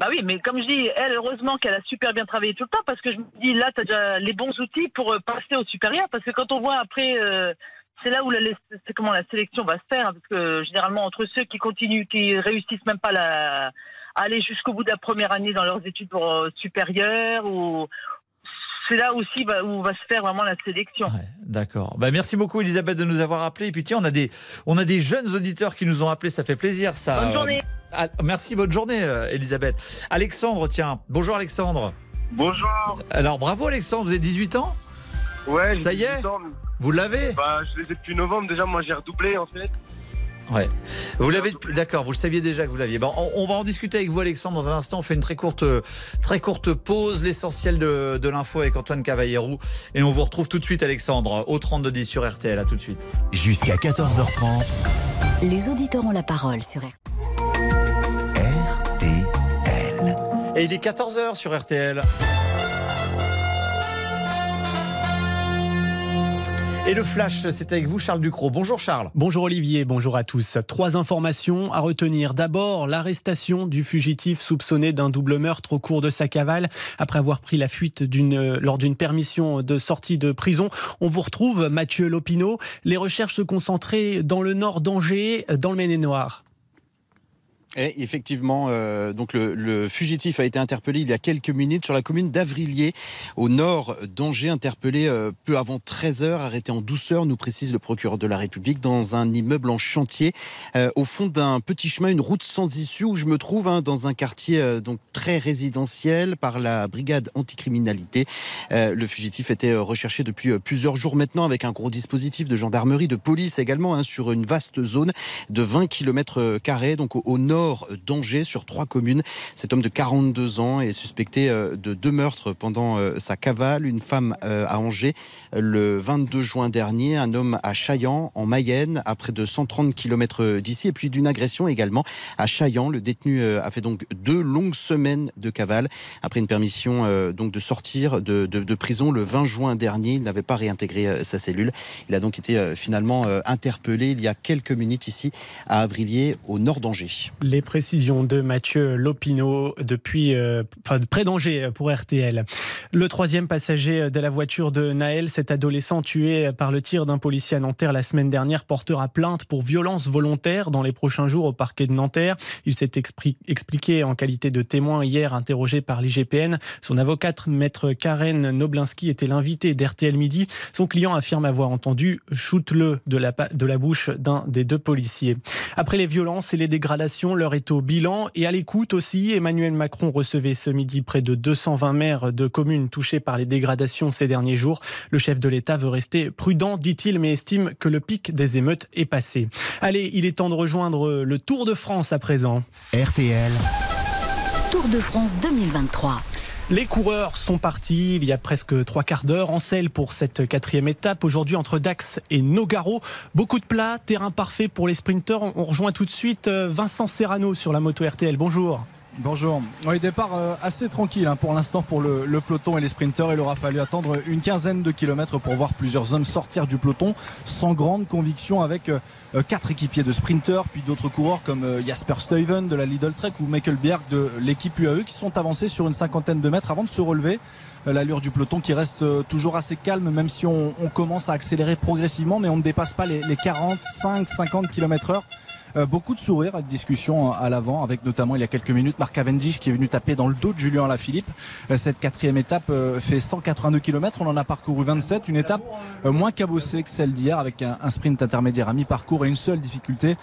Bah oui, mais comme je dis, elle, heureusement qu'elle a super bien travaillé tout le temps, parce que je me dis, là, tu as déjà les bons outils pour euh, passer au supérieur, parce que quand on voit après, euh, c'est là où la, comment la sélection va se faire, hein, parce que généralement, entre ceux qui continuent, qui réussissent même pas la, aller jusqu'au bout de la première année dans leurs études euh, supérieures ou c'est là aussi bah, où va se faire vraiment la sélection. D'accord. Bah, merci beaucoup Elisabeth de nous avoir appelé. Et puis tiens, on a des, on a des jeunes auditeurs qui nous ont appelés, ça fait plaisir ça. Bonne journée. Ah, merci, bonne journée euh, Elisabeth. Alexandre, tiens. Bonjour Alexandre. Bonjour. Alors bravo Alexandre, vous avez 18 ans Ouais, Ça y est 18 ans. Vous l'avez Bah, je les ai depuis novembre déjà. Moi, j'ai redoublé en fait. Ouais. Vous l'avez depuis- d'accord, vous le saviez déjà que vous l'aviez. Bon, on, on va en discuter avec vous Alexandre dans un instant. On fait une très courte très courte pause, l'essentiel de, de l'info avec Antoine Cavallero et on vous retrouve tout de suite Alexandre au 3210 sur RTL. À tout de suite. Jusqu'à 14h30. Les auditeurs ont la parole sur RTL. Et il est 14h sur RTL. Et le flash, c'est avec vous Charles Ducrot. Bonjour Charles. Bonjour Olivier, bonjour à tous. Trois informations à retenir. D'abord, l'arrestation du fugitif soupçonné d'un double meurtre au cours de sa cavale. Après avoir pris la fuite d'une, lors d'une permission de sortie de prison, on vous retrouve Mathieu Lopineau. Les recherches se concentraient dans le nord d'Angers, dans le Maine-et-Noir. Effectivement, euh, donc le, fugitif a été interpellé il y a quelques minutes sur la commune d'Avrilier, au nord d'Angers, interpellé euh, peu avant 13 heures, arrêté en douceur, nous précise le procureur de la République, dans un immeuble en chantier, euh, au fond d'un petit chemin, une route sans issue où je me trouve, hein, dans un quartier donc très résidentiel par la brigade anticriminalité. Le fugitif était recherché depuis plusieurs jours maintenant avec un gros dispositif de gendarmerie, de police également, hein, sur une vaste zone de 20 km carrés, donc au nord d'Angers, sur trois communes. Cet homme de 42 ans est suspecté euh, de deux meurtres pendant euh, sa cavale. Une femme euh, à Angers euh, le 22 juin dernier, un homme à Chaillan, en Mayenne, à près de 130 km d'ici, et puis d'une agression également à Chaillan. Le détenu euh, a fait donc deux longues semaines de cavale après une permission euh, donc de sortir de, prison le 20 juin dernier. Il n'avait pas réintégré euh, sa cellule. Il a donc été euh, finalement euh, interpellé il y a quelques minutes ici à Avrilier, au nord d'Angers. Les précisions de Mathieu Lopineau depuis euh, enfin, près d'Angers pour RTL. Le troisième passager de la voiture de Naël, cet adolescent tué par le tir d'un policier à Nanterre la semaine dernière, portera plainte pour violence volontaire dans les prochains jours au parquet de Nanterre. Il s'est expliqué en qualité de témoin hier interrogé par l'IGPN. Son avocate, maître Karen Noblinski, était l'invité d'RTL Midi. Son client affirme avoir entendu shoot-le de la, de la bouche d'un des deux policiers. Après les violences et les dégradations, l'heure est au bilan et à l'écoute aussi. Emmanuel Macron recevait ce midi près de 220 maires de communes touchées par les dégradations ces derniers jours. Le chef de l'État veut rester prudent, dit-il, mais estime que le pic des émeutes est passé. Allez, il est temps de rejoindre le Tour de France à présent. RTL. Tour de France 2023. Les coureurs sont partis il y a presque trois quarts d'heure en selle pour cette quatrième étape. Aujourd'hui entre Dax et Nogaro. Beaucoup de plats, terrain parfait pour les sprinteurs. On rejoint tout de suite euh, Vincent Serrano sur la moto RTL. Bonjour. Bonjour. Oui, départ euh, assez tranquille hein, pour l'instant pour le, peloton et les sprinteurs. Il aura fallu attendre une quinzaine de kilomètres pour voir plusieurs hommes sortir du peloton sans grande conviction avec euh, euh, quatre équipiers de sprinteurs, puis d'autres coureurs comme Jasper Stuyven de la Lidl Trek ou Michael Bjerg de l'équipe UAE qui sont avancés sur une cinquantaine de mètres avant de se relever. L'allure du peloton qui reste toujours assez calme, même si on, commence à accélérer progressivement, mais on ne dépasse pas les, les 45-50 km heure. Euh, beaucoup de sourires et de discussions à l'avant, avec notamment il y a quelques minutes Marc Cavendish qui est venu taper dans le dos de Julien Alaphilippe. Euh, cette quatrième étape euh, fait 182 km, on en a parcouru 27, une étape euh, moins cabossée que celle d'hier, avec un, sprint intermédiaire à mi-parcours et une seule difficulté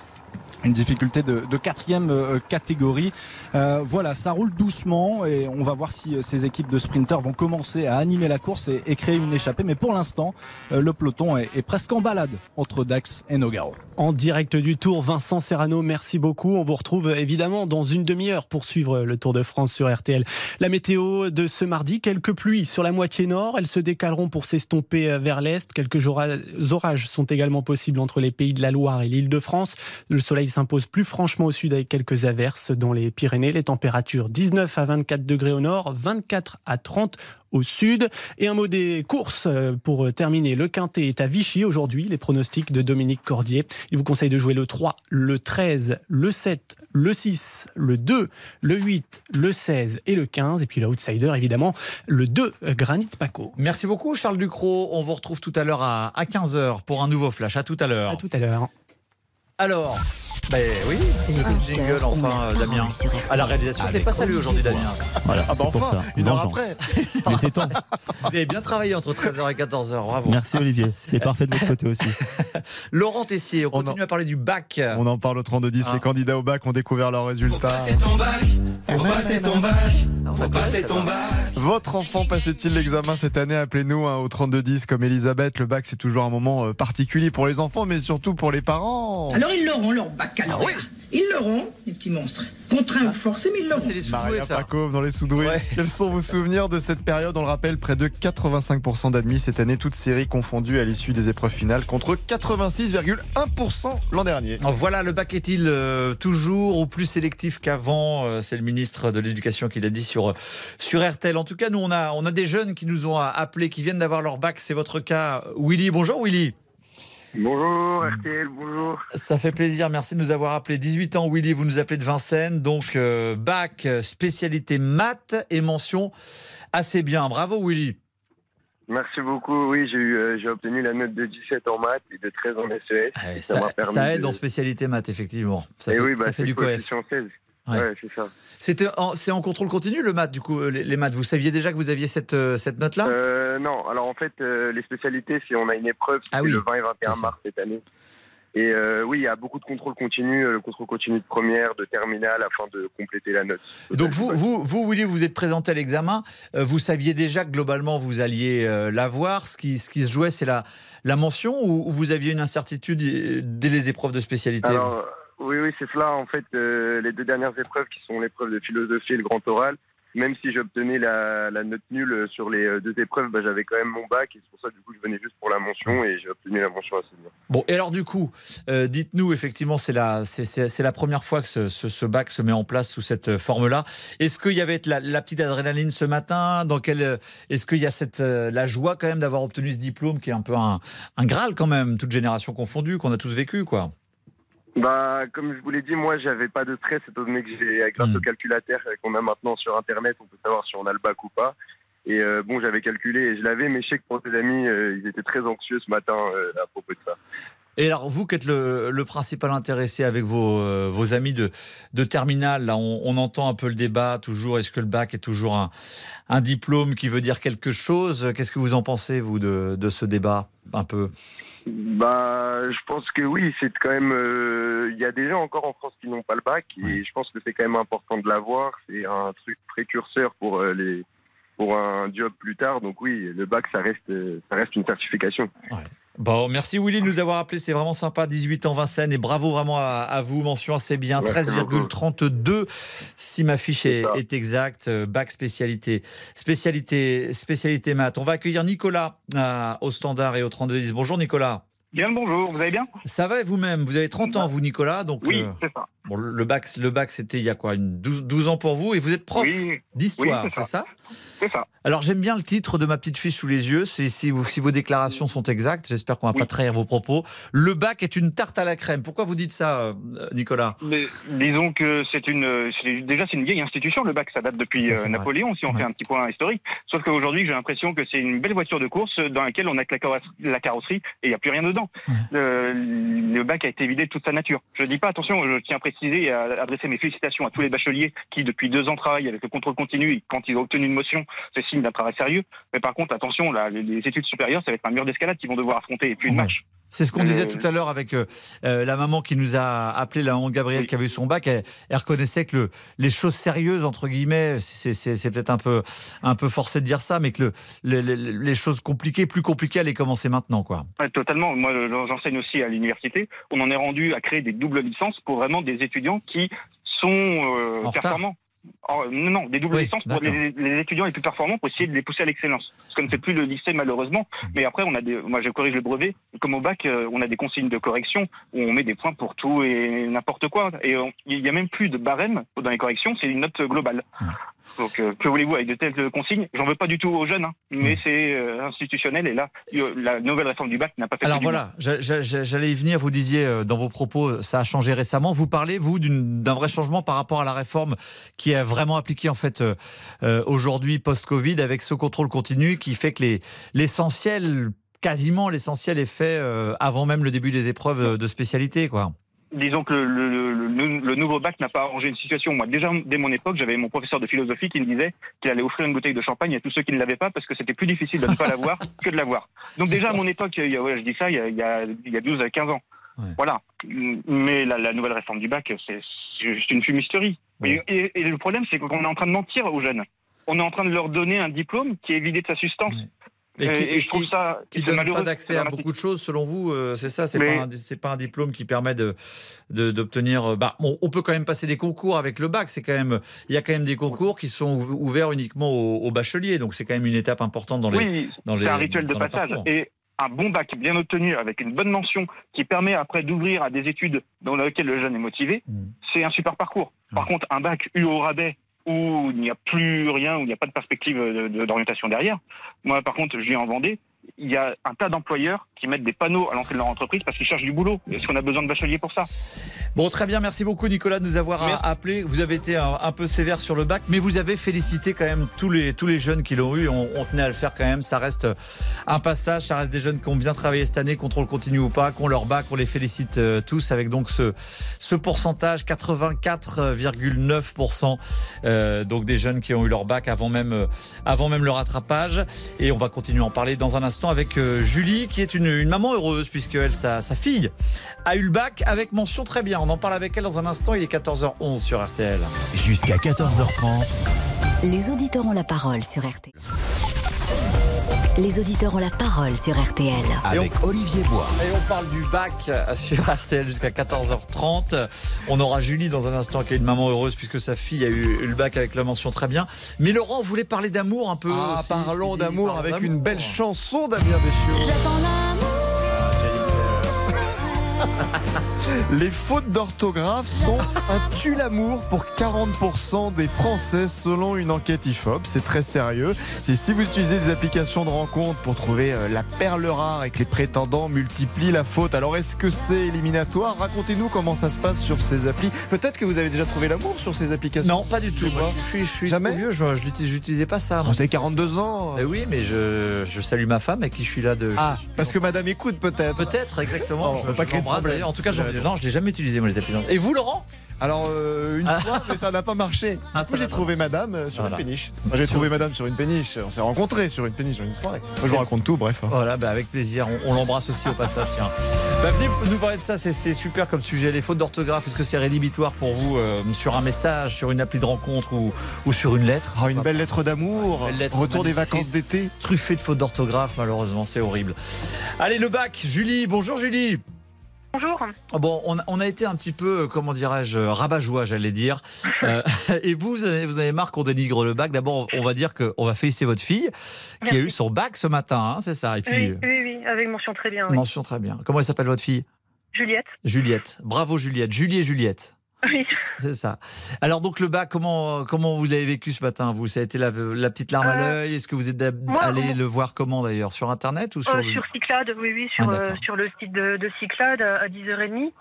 une difficulté de, quatrième euh, catégorie. Euh, voilà, ça roule doucement et on va voir si euh, ces équipes de sprinteurs vont commencer à animer la course et, créer une échappée. Mais pour l'instant, euh, le peloton est, est presque en balade entre Dax et Nogaro. En direct du Tour, Vincent Serrano, merci beaucoup. On vous retrouve évidemment dans une demi-heure pour suivre le Tour de France sur RTL. La météo de ce mardi, quelques pluies sur la moitié nord. Elles se décaleront pour s'estomper vers l'est. Quelques ora- orages sont également possibles entre les pays de la Loire et l'île de France. Le soleil s'impose plus franchement au sud avec quelques averses dans les Pyrénées. Les températures 19 à 24 degrés au nord, 24 à 30 au sud. Et un mot des courses euh, pour terminer. Le Quintet est à Vichy aujourd'hui. Les pronostics de Dominique Cordier. Il vous conseille de jouer le 3, le 13, le 7, le 6, le 2, le 8, le 16 et le 15. Et puis l'outsider, évidemment, le 2, euh, Granit Paco. Merci beaucoup Charles Ducrot. On vous retrouve tout à l'heure à, à 15h pour un nouveau flash. À tout à l'heure. À tout à l'heure. Alors, ben oui, auditeurs jingle enfin, euh, Damien. À la réalisation, je n'ai Avec pas salué aujourd'hui, Damien. Voilà, ah bah c'est pour enfin, ça. une heure Vengeance. après. Il était temps. Vous avez bien travaillé entre 13h et 14h, bravo. Merci Olivier, c'était parfait de votre côté aussi. Laurent Tessier, on, continue à parler du bac. On en parle au 32-10. Ah. Les candidats au bac ont découvert leurs résultats. Faut passer ton bac, faut passer ton bac. Votre enfant passait-il l'examen cette année? Appelez-nous hein, au 3210 comme Elisabeth. Le bac, c'est toujours un moment euh, particulier pour les enfants, mais surtout pour les parents. Alors ils l'auront leur baccalauréat. Ils l'auront, les petits monstres. Contraints ou forcés, mais ils l'auront. Maria Pakov dans les Soudoués. Quels sont vos souvenirs de cette période On le rappelle, près de 85% d'admis cette année, toutes séries confondues à l'issue des épreuves finales, contre 86,1% l'an dernier. Voilà, le bac est-il euh, toujours ou plus sélectif qu'avant Euh, C'est le ministre de l'Éducation qui l'a dit sur, sur RTL. En tout cas, nous, on a, on a des jeunes qui nous ont appelés, qui viennent d'avoir leur bac. C'est votre cas, Willy. Bonjour, Willy. Bonjour RTL, bonjour. Ça fait plaisir, merci de nous avoir appelés. 18 ans, Willy, vous nous appelez de Vincennes. Donc, euh, bac, euh, spécialité maths et mention assez bien. Bravo, Willy. Merci beaucoup. Oui, j'ai eu, euh, j'ai obtenu la note de 17 en maths et de 13 en SES. Ça, m'a permis ça aide de- en spécialité maths, effectivement. Ça Eh fait, oui, bah, ça fait c'est du coef. coefficient 16. Ouais. Ouais, c'est ça. C'était en- C'est en contrôle continu, le maths, du coup, euh, les, les maths. Vous saviez déjà que vous aviez cette, euh, cette note-là? Euh, non, alors en fait, euh, les spécialités, si on a une épreuve, c'est Ah oui, le 20 et 21 c'est ça. mars cette année. Et euh, oui, il y a beaucoup de contrôles continus, euh, le contrôle continu de première, de terminale, afin de compléter la note. Donc vous, vous, vous, Willy, vous êtes présenté à l'examen. vous saviez déjà que globalement vous alliez l'avoir. Ce qui, ce qui se jouait, c'est la, la mention ou, ou vous aviez une incertitude dès les épreuves de spécialité? Alors, oui, oui, c'est cela. En fait, euh, les deux dernières épreuves qui sont l'épreuve de philosophie et le grand oral, même si j'obtenais la, la note nulle sur les euh, deux épreuves, bah, j'avais quand même mon bac et c'est pour ça du coup je venais juste pour la mention et j'ai obtenu la mention assez bien. Bon, et alors du coup, euh, dites-nous, effectivement, c'est la, première fois que ce, bac se met en place sous cette forme-là. Est-ce qu'il y avait la, petite adrénaline ce matin? Dans quel, Est-ce qu'il y a cette, la joie quand même d'avoir obtenu ce diplôme qui est un peu un Graal quand même, toute génération confondue, qu'on a tous vécu, quoi? Bah, comme je vous l'ai dit, moi, j'avais pas de stress étant donné que j'ai, grâce au calculateur euh, qu'on a maintenant sur Internet, on peut savoir si on a le bac ou pas. Et euh, bon, j'avais calculé et je l'avais, mais je sais que pour tes amis, euh, ils étaient très anxieux ce matin euh, à propos de ça. Et alors, vous qui êtes le, le principal intéressé avec vos, euh, vos amis de, de terminale, là, on, on entend un peu le débat toujours. Est-ce que le bac est toujours un, un diplôme qui veut dire quelque chose? Qu'est-ce que vous en pensez, vous, de, de ce débat Un peu? Bah, je pense que oui, c'est quand même. euh, Il y a des gens encore en France qui n'ont pas le bac et je pense que c'est quand même important de l'avoir. C'est un truc précurseur pour euh, les pour un job plus tard. Donc oui, le bac, ça reste ça reste une certification. Bon, merci Willy de nous avoir appelé, c'est vraiment sympa. 18 ans Vincennes et bravo vraiment à, à vous. Mention assez bien, Merci 13,32 si ma fiche est, est exacte. Euh, Bac spécialité, spécialité, spécialité maths. On va accueillir Nicolas euh, au standard et au 3210. Bonjour Nicolas. Bien le bonjour, vous allez bien? Ça va et vous-même? Vous avez 30 ans vous Nicolas, donc Oui, euh, c'est ça. Bon, le bac, le bac c'était il y a quoi une 12, 12 ans pour vous et vous êtes prof Oui. d'histoire, Oui, c'est ça C'est ça. alors j'aime bien le titre de ma petite fiche sous les yeux, c'est si, vous- si vos déclarations sont exactes, j'espère qu'on va pas trahir vos propos. Le bac est une tarte à la crème. Pourquoi vous dites ça, euh, Nicolas? Mais disons que c'est une, déjà c'est une vieille institution. Le bac, ça date depuis Ça, euh, vrai. Napoléon, si on fait un petit point historique. Sauf qu'aujourd'hui, j'ai l'impression que c'est une belle voiture de course dans laquelle on a que la, carrosse- la carrosserie et il n'y a plus rien dedans. Euh, le bac a été vidé de toute sa nature. Je dis pas, attention, je tiens à préciser et à adresser mes félicitations à tous les bacheliers qui, depuis deux ans, travaillent avec le contrôle continu et quand ils ont obtenu une motion, c'est signe d'un travail sérieux. Mais par contre, attention, là, les, études supérieures, ça va être un mur d'escalade qu'ils vont devoir affronter et puis une match. C'est ce qu'on Euh, disait tout à l'heure avec euh, euh, la maman qui nous a appelé, la honte Gabriel, qui avait eu son bac. Elle, elle reconnaissait que le, les choses sérieuses, entre guillemets, c'est peut-être un peu, un peu forcé de dire ça, mais que le, le- le- les choses compliquées, plus compliquées, allaient commencer maintenant. Quoi. Ouais, totalement. Moi, je- j'enseigne aussi à l'université. On en est rendu à créer des doubles licences pour vraiment des étudiants qui sont euh, performants. Oh, non, non, des doubles Oui, licences pour les, les étudiants les plus performants pour essayer de les pousser à l'excellence. Parce que c'est plus le lycée malheureusement. Mmh. Mais après, on a des, moi je corrige le brevet. Comme au bac, euh, on a des consignes de correction où on met des points pour tout et n'importe quoi. Et il y a même plus de barème dans les corrections. C'est une note globale. Donc euh, que voulez-vous avec de telles consignes? J'en veux pas du tout aux jeunes, hein, mais c'est euh, institutionnel. Et là, la nouvelle réforme du bac n'a pas fait Alors voilà, j'a- j'a- j'a- j'allais y venir. Vous disiez euh, dans vos propos, ça a changé récemment. Vous parlez, vous, d'un vrai changement par rapport à la réforme qui est vraiment appliquée en fait euh, euh, aujourd'hui post-Covid avec ce contrôle continu qui fait que les- l'essentiel, quasiment l'essentiel est fait euh, avant même le début des épreuves euh, de spécialité, quoi. disons que le, le- le- le nouveau bac n'a pas arrangé une situation. Moi, déjà, dès mon époque, j'avais mon professeur de philosophie qui me disait qu'il allait offrir une bouteille de champagne à tous ceux qui ne l'avaient pas parce que c'était plus difficile de ne pas l'avoir que de l'avoir. Donc déjà, à mon époque, il y a- ouais, je dis ça, il y a, il y a, il y a 12 à 15 ans. Voilà. Mais la, la nouvelle réforme du bac, c'est c'est juste une fumisterie. Et, et- et le problème, c'est qu'on est en train de mentir aux jeunes. On est en train de leur donner un diplôme qui est vidé de sa substance. Et qui, Euh, et je trouve ça qui donne pas d'accès à beaucoup de choses, selon vous, euh, c'est ça, c'est Mais- pas un, c'est pas un diplôme qui permet de d'obtenir. euh, bah, on peut quand même passer des concours avec le bac. C'est quand même, il y a quand même des concours qui sont ouv- ouverts uniquement aux, aux bacheliers, donc c'est quand même une étape importante dans les oui, dans les c'est un rituel de passage. Et un bon bac bien obtenu avec une bonne mention qui permet après d'ouvrir à des études dans lesquelles le jeune est motivé, Mm. c'est un super parcours. Par contre, un bac eu au rabais où il n'y a plus rien, où il n'y a pas de perspective d'orientation derrière. Moi, par contre, je vis en Vendée. Il y a un tas d'employeurs qui mettent des panneaux à l'entrée de leur entreprise parce qu'ils cherchent du boulot. Est-ce qu'on a besoin de bacheliers pour ça? Bon, très bien, merci beaucoup Nicolas de nous avoir a- appelé. Vous avez été un, un peu sévère sur le bac, mais vous avez félicité quand même tous les, tous les jeunes qui l'ont eu. On, on tenait à le faire quand même. Ça reste un passage, ça reste des jeunes qui ont bien travaillé cette année, contrôle continu ou pas, qui ont leur bac. On les félicite euh, tous avec donc ce, ce pourcentage, 84,9%. euh, donc des jeunes qui ont eu leur bac avant même, euh, avant même le rattrapage. Et on va continuer à en parler dans un instant avec euh, Julie, qui est une, une maman heureuse, puisque elle, sa, sa fille, a eu le bac avec mention très bien. On en parle avec elle dans un instant. Il est 14h11 sur RTL. Jusqu'à 14h30. Les auditeurs ont la parole sur RTL. Les auditeurs ont la parole sur RTL. Avec Olivier Bois. Et on parle du bac sur RTL jusqu'à 14h30. On aura Julie dans un instant qui est une maman heureuse puisque sa fille a eu le bac avec la mention très bien. Mais Laurent voulait parler d'amour un peu. Ah, aussi, parlons d'amour avec d'amour. une belle chanson d'Amir Deschiaux. Les fautes d'orthographe sont un tue l'amour pour 40% des Français selon une enquête IFOP. C'est très sérieux. Et si vous utilisez des applications de rencontre pour trouver euh, la perle rare et que les prétendants multiplient la faute, alors est-ce que c'est éliminatoire? Racontez-nous comment ça se passe sur ces applis. Peut-être que vous avez déjà trouvé l'amour sur ces applications. Non, pas du tout. Moi, je suis, je suis Jamais? trop vieux. Je, j'utilisais pas ça. Vous avez 42 ans. Eh oui, mais je, je salue ma femme avec qui je suis là de. Ah, parce que madame écoute peut-être. Peut-être, exactement. Oh, je, pas je d'ailleurs. En tout cas, j'en- non, je l'ai jamais utilisé moi les applis. Et vous, Laurent Alors, euh, une fois, mais ça n'a pas marché. Ah, Du coup, j'ai trouvé madame euh, sur Voilà. une péniche. Moi, j'ai trouvé madame sur une péniche. On s'est rencontrés sur une péniche, sur une soirée. Moi, je vous raconte tout, bref. Voilà, bah avec plaisir. On, on l'embrasse aussi au passage. Tiens. Bah, venez nous parler de ça. C'est, super comme sujet. Les fautes d'orthographe. Est-ce que c'est rédhibitoire pour vous euh, sur un message, sur une appli de rencontre ou, ou sur une lettre? Ah, une belle lettre d'amour. Retour des vacances d'été. Truffée de fautes d'orthographe, malheureusement, c'est horrible. Allez, le bac. Julie, bonjour Julie. Bonjour. Bon, on, a- on a été un petit peu, euh, comment dirais-je, rabat-joie, j'allais dire. Euh, et vous, vous avez, vous avez marre qu'on dénigre le bac. D'abord, on va dire qu'on va féliciter votre fille qui a eu son bac ce matin, hein, c'est ça. Et puis, Oui, oui, oui, avec mention très bien. oui. mention très bien. Comment elle s'appelle votre fille? Juliette. Juliette. Bravo Juliette. Julie et Juliette. Oui. C'est ça. Alors donc le bac, comment comment vous l'avez vécu ce matin Vous, ça a été la, la petite larme à Euh, l'œil? Est-ce que vous êtes moi, allé le voir comment d'ailleurs? Sur internet ou sur Euh, le- sur Cyclade, oui, oui, sur, Ah, euh, sur le site de, de Cyclade à, à 10h30.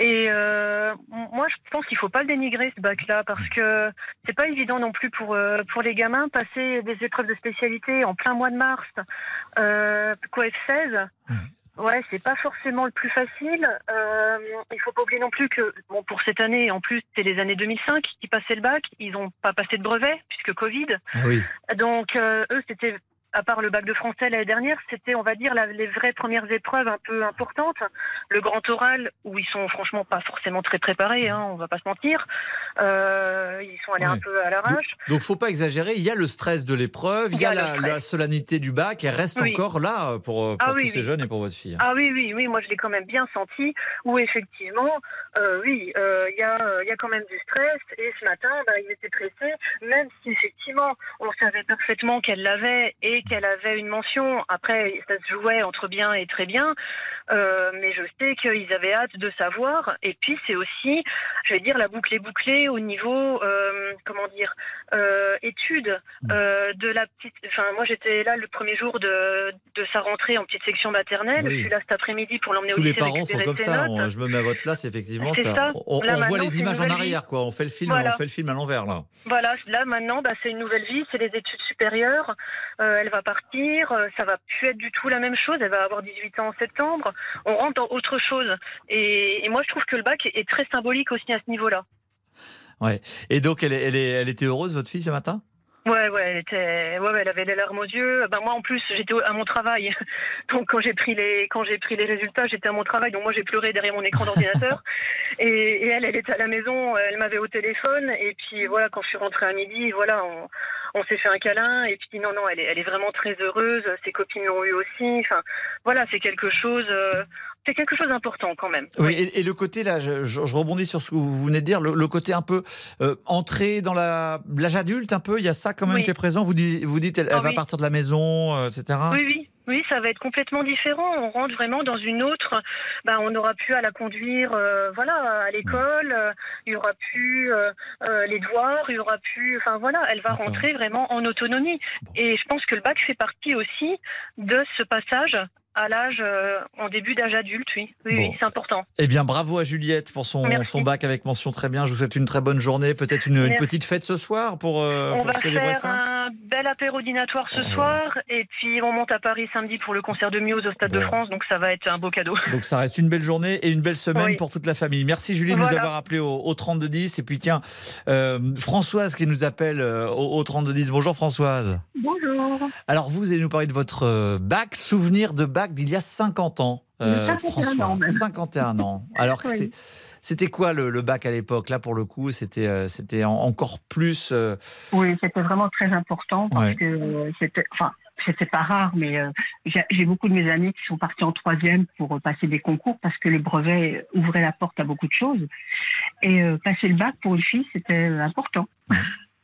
Et euh, moi, je pense qu'il faut pas le dénigrer, ce bac-là, parce que c'est pas évident non plus pour, pour les gamins. Passer des épreuves de spécialité en plein mois de mars, euh, coef 16, Ouais, c'est pas forcément le plus facile. Euh, il faut pas oublier non plus que, bon, pour cette année, en plus, c'est les années 2005 qui passaient le bac. Ils ont pas passé de brevet, puisque Covid. Ah oui. Donc, euh, eux, c'était, à part le bac de français l'année dernière, c'était, on va dire, la- les vraies premières épreuves un peu importantes. Le grand oral, où ils sont franchement pas forcément très préparés, hein, on va pas se mentir. Euh, ils sont allés Ouais. un peu à l'arrache. Donc faut pas exagérer. Il y a le stress de l'épreuve, il y a, la, solennité du bac. Elle reste Oui. encore là euh, pour, euh, pour Ah tous oui, ces oui. jeunes et pour votre fille. Ah oui, oui, oui, moi je l'ai quand même bien senti, où effectivement, euh, oui, euh, il y, a, il y a quand même du stress, et ce matin, bah, il était pressé, même si effectivement, on savait parfaitement qu'elle l'avait et qu'elle avait une mention, après, ça se jouait entre bien et très bien, euh, mais je sais qu'ils avaient hâte de savoir, et puis c'est aussi, je vais dire, la boucle est bouclée au niveau... euh, comment dire, euh, étude euh, de la petite. Enfin, moi, j'étais là le premier jour de, de sa rentrée en petite section maternelle. Oui. Je suis là cet après-midi pour l'emmener au Tous les lycée parents sont comme ça. On- je me mets à votre place, effectivement. Ça, ça. On, Là, on voit les images en arrière, vie. quoi. On fait le film, Voilà. on fait le film à l'envers, là. Voilà, là maintenant, bah, c'est une nouvelle vie, c'est les études supérieures. Elle va partir, euh, ça va plus être du tout la même chose. Elle va avoir 18 ans en septembre. On rentre dans autre chose. Et, moi, je trouve que le bac est, très symbolique aussi à ce niveau-là. Ouais. Et donc, elle était heureuse, votre fille, ce matin? Ouais, ouais, elle était, ouais, elle avait les larmes aux yeux. Ben moi, en plus, j'étais à mon travail. Donc, quand j'ai pris les, quand j'ai pris les résultats, j'étais à mon travail. Donc, moi, j'ai pleuré derrière mon écran d'ordinateur. et, et elle, elle était à la maison. Elle m'avait au téléphone. Et puis, voilà, quand je suis rentrée à midi, voilà, on, on s'est fait un câlin. Et puis, non, non, elle est, elle est vraiment très heureuse. Ses copines l'ont eu aussi. Enfin, voilà, c'est quelque chose, euh, c'est quelque chose d'important quand même. Oui, et, et le côté, là, je, je- je rebondis sur ce que vous venez de dire, le, le côté un peu euh, entrée dans l'âge adulte, un peu, il y a ça quand même Oui. qui est présent? Vous, dites- vous dites, elle, Ah elle va oui. partir de la maison, euh, etc. Oui, oui. Oui, ça va être complètement différent. On rentre vraiment dans une autre. Ben, on n'aura plus à la conduire, euh, voilà, à l'école. euh, Il y aura plus euh, les devoirs. Il y aura plus. Enfin voilà, elle va rentrer vraiment en autonomie. Et je pense que le bac fait partie aussi de ce passage à l'âge, euh, en début d'âge adulte. Oui, oui, Bon. oui, c'est important. Eh bien, bravo à Juliette pour son, Merci. son bac avec mention très bien. Je vous souhaite une très bonne journée. Peut-être une, petite fête ce soir pour, euh, on pour va célébrer faire ça. un bel apéro dînatoire ce Oh. soir, et puis on monte à Paris samedi pour le concert de Muse au Stade de. France, donc ça va être un beau cadeau. Donc ça reste une belle journée et une belle semaine Oui. pour toute la famille. Merci Julie de nous avoir appelé au, au 3210. Et puis tiens, euh, Françoise qui nous appelle euh, au, au 3210. Bonjour Françoise. Bonjour. Alors vous allez nous parler de votre euh, bac, souvenir de bac d'il y a 50 ans. euh, De 51 ans, même. 51 ans. Alors que Oui. c'était quoi le, le bac à l'époque? Là pour le coup, c'était euh, c'était en- encore plus. euh, Oui, c'était vraiment très important parce Ouais. que euh, c'était, enfin, c'était pas rare, mais euh, j'ai beaucoup de mes amis qui sont partis en troisième pour euh, passer des concours parce que le brevet ouvrait la porte à beaucoup de choses. Et euh, passer le bac pour une fille, c'était euh, important.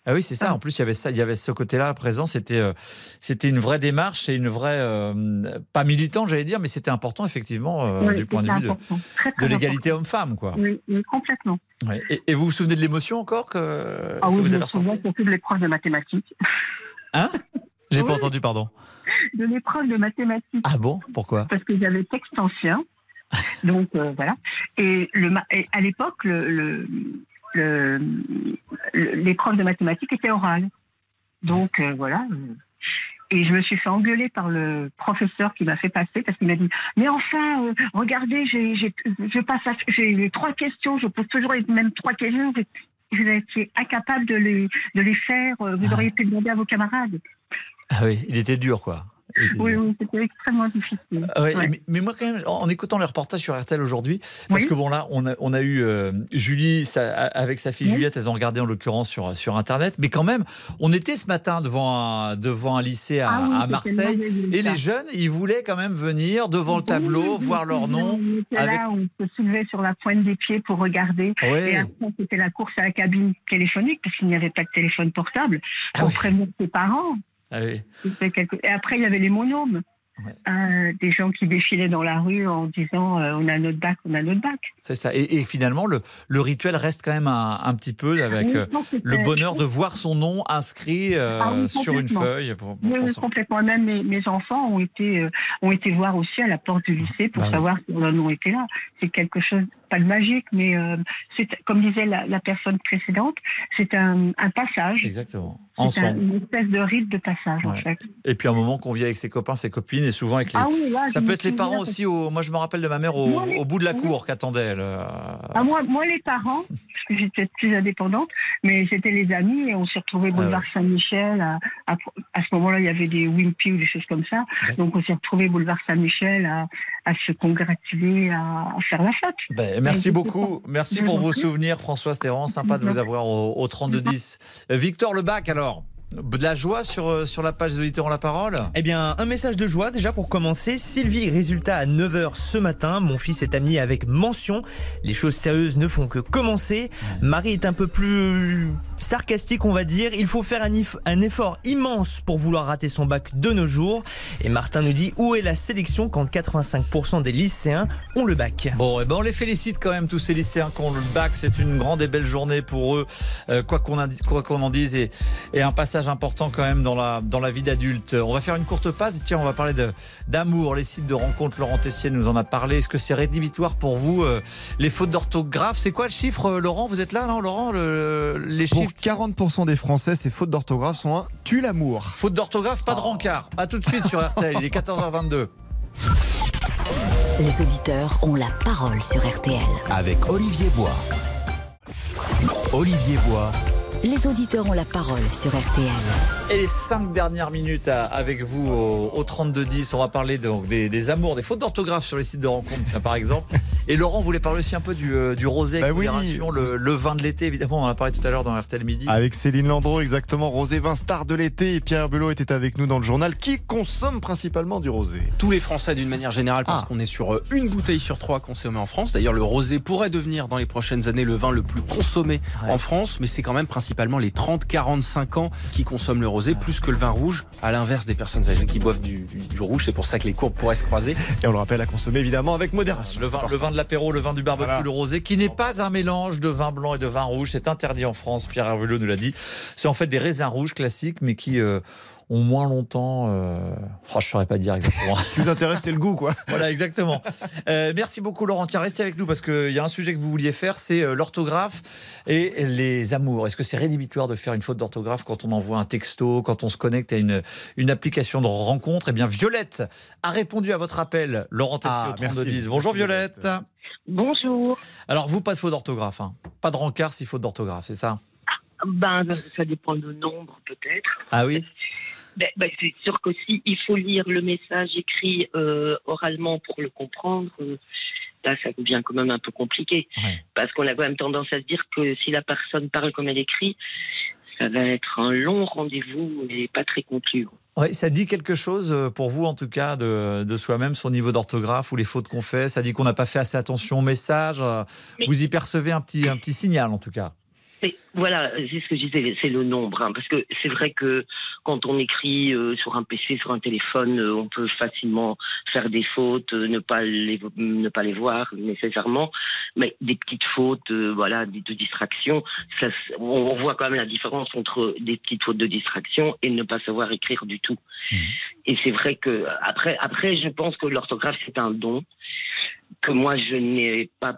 Ah oui, c'est ça. En plus, il y avait ça, il y avait ce côté-là présent. C'était, euh, c'était une vraie démarche et une vraie, euh, pas militante, j'allais dire, mais c'était important effectivement euh, Oui, du point de vue de, important. L'égalité homme-femme, quoi. Oui, oui, complètement. Ouais. Et, et vous vous souvenez de l'émotion encore que, Ah que oui, vous avez ressentie surtout de l'épreuve de mathématiques. Hein? J'ai pas entendu, pardon. De l'épreuve de mathématiques. Ah bon? Pourquoi? Parce que j'avais texte ancien. Donc euh, voilà. Et, le, et à l'époque, le- l'épreuve de mathématiques était orale. Donc euh, voilà. Et je me suis fait engueuler par le professeur qui m'a fait passer parce qu'il m'a dit mais enfin euh, regardez j'ai j'ai je passe à- j'ai les trois questions je pose toujours les mêmes trois questions vous étiez incapable de les de les faire euh, vous auriez pu demander à vos camarades Ah oui, il était dur, quoi. Oui c'était extrêmement difficile Ah ouais, Ouais. mais, mais moi quand même, en, en écoutant les reportages sur RTL aujourd'hui, parce que bon là, on a, on a eu euh, Julie avec sa fille Oui. Juliette, elles ont regardé en l'occurrence sur, sur Internet, mais quand même, on était ce matin devant un, devant un lycée à, Ah oui, à c'était Marseille, et les jeunes, ils voulaient quand même venir devant le tableau, voir leur nom. On était avec- là, on se soulevait sur la pointe des pieds pour regarder. Et après, c'était la course à la cabine téléphonique, parce qu'il n'y avait pas de téléphone portable, Ah pour prévenir ses parents. Ah oui. Et après, il y avait les monômes. Euh, des gens qui défilaient dans la rue en disant euh, on a notre bac, on a notre bac. C'est ça. Et, et finalement, le, le rituel reste quand même un, un petit peu avec euh, le bonheur de voir son nom inscrit Ah oui, sur une feuille. Pour, pour- Oui, complètement. Même mes, mes enfants ont été, ont été voir aussi à la porte du lycée pour Bah oui. savoir si leur nom était là. C'est quelque chose, pas de magique, mais euh, c'est, comme disait la, la personne précédente, c'est un, un passage. Exactement. C'est un- une espèce de rite de passage, en Ouais. fait. Et puis un moment qu'on vit avec ses copains, ses copines, et souvent avec les. Ah oui, là, ça peut être les parents aussi. Au... Moi, je me rappelle de ma mère au, Moi, les- au bout de la oui. cour qu'attendait elle. euh, Ah, moi, moi, les parents, parce que j'étais plus indépendante, mais c'était les amis et on s'est retrouvés Ah boulevard ouais. Saint-Michel. À, à, à ce moment-là, il y avait des Wimpy ou des choses comme ça. Donc on s'est retrouvés boulevard Saint-Michel à, à se congratuler, à, à faire la fête. Ben, merci beaucoup. Merci pour vos souvenirs, François. C'était vraiment sympa de vous avoir au, au 3210. Euh, Victor Lebac, alors. De la joie sur, euh, sur la page des auditeurs ont la parole? Eh bien, un message de joie déjà pour commencer. Sylvie, résultat à 9h ce matin. Mon fils est amené avec mention. Les choses sérieuses ne font que commencer. Marie est un peu plus sarcastique, on va dire. Il faut faire un, effort immense pour vouloir rater son bac de nos jours. Et Martin nous dit où est la sélection quand 85% des lycéens ont le bac? Bon, eh ben on les félicite quand même tous ces lycéens qui ont le bac. C'est une grande et belle journée pour eux, euh, quoi qu'on indi- quoi qu'on en dise, et, et un passage important quand même dans la dans la vie d'adulte. On va faire une courte pause. Tiens, on va parler de d'amour, les sites de rencontres. Laurent Tessier nous en a parlé. Est-ce que c'est rédhibitoire pour vous euh, les fautes d'orthographe? C'est quoi le chiffre, euh, Laurent? Vous êtes là, non, Laurent? Le- Les Pour chiffres? 40% des Français, ces fautes d'orthographe sont un tue l'amour. Faute d'orthographe, pas de rencard. À tout de suite sur RTL. Il est 14h22. Les auditeurs ont la parole sur RTL. Avec Olivier Bois. Olivier Bois. Les auditeurs ont la parole sur RTL. Et les cinq dernières minutes à- avec vous au, au 32-10, on va parler donc des, des amours, des fautes d'orthographe sur les sites de rencontres, tiens, par exemple. Et Laurent voulait parler aussi un peu du, euh, du rosé avec Bah oui. le, le vin de l'été, évidemment, on en a parlé tout à l'heure dans RTL Midi. Avec Céline Landreau, exactement, rosé vin star de l'été. Et Pierre Belot était avec nous dans le journal. Qui consomme principalement du rosé Tous les Français d'une manière générale, parce Ah. qu'on est sur euh, une bouteille sur trois consommée en France. D'ailleurs, le rosé pourrait devenir dans les prochaines années le vin le plus consommé en France, mais c'est quand même principalement les 30-45 ans qui consomment le rosé, plus que le vin rouge, à l'inverse des personnes âgées qui boivent du, du- du rouge. C'est pour ça que les courbes pourraient se croiser. Et on le rappelle à consommer évidemment avec modération. Le vin, le vin de l'apéro, le vin du barbecue, Voilà. le rosé, qui n'est pas un mélange de vin blanc et de vin rouge. C'est interdit en France, Pierre Hervelot nous l'a dit. C'est en fait des raisins rouges classiques, mais qui euh, ont moins longtemps... Euh... oh, je ne saurais pas dire exactement. Ce qui nous intéresse, c'est le goût, quoi. Voilà, exactement. Euh, merci beaucoup, Laurent. Tiens, restez avec nous parce qu'il y a un sujet que vous vouliez faire, c'est euh, l'orthographe et les amours. Est-ce que c'est rédhibitoire de faire une faute d'orthographe quand on envoie un texto, quand on se connecte à une, une application de rencontre? Eh bien, Violette a répondu à votre appel, Laurent Tessier Ah, au 32 merci. 10. Bonjour, Merci, Violette. Bonjour. Alors, vous, pas de faute d'orthographe. hein. Pas de rencard si faute d'orthographe, c'est ça? Ben, ça dépend du nombre, peut-être. Ah oui? Ben, ben, c'est sûr qu'aussi, il faut lire le message écrit euh, oralement pour le comprendre. Euh, Là, ça devient quand même un peu compliqué. Parce qu'on a quand même tendance à se dire que si la personne parle comme elle écrit, ça va être un long rendez-vous et pas très concluant. Ouais, ça dit quelque chose euh, pour vous, en tout cas, de, de soi-même, son niveau d'orthographe ou les fautes qu'on fait? Ça dit qu'on n'a pas fait assez attention au message. Vous y percevez un petit, un petit signal, en tout cas? Et voilà, c'est ce que je disais, c'est le nombre. hein, parce que c'est vrai que quand on écrit euh, sur un PC, sur un téléphone, euh, on peut facilement faire des fautes, euh, ne pas les ne pas les voir nécessairement, mais des petites fautes, euh, voilà, de, de distraction. Ça, on voit quand même la différence entre des petites fautes de distraction et ne pas savoir écrire du tout. Et c'est vrai que après, après, je pense que l'orthographe c'est un don que moi je n'ai pas,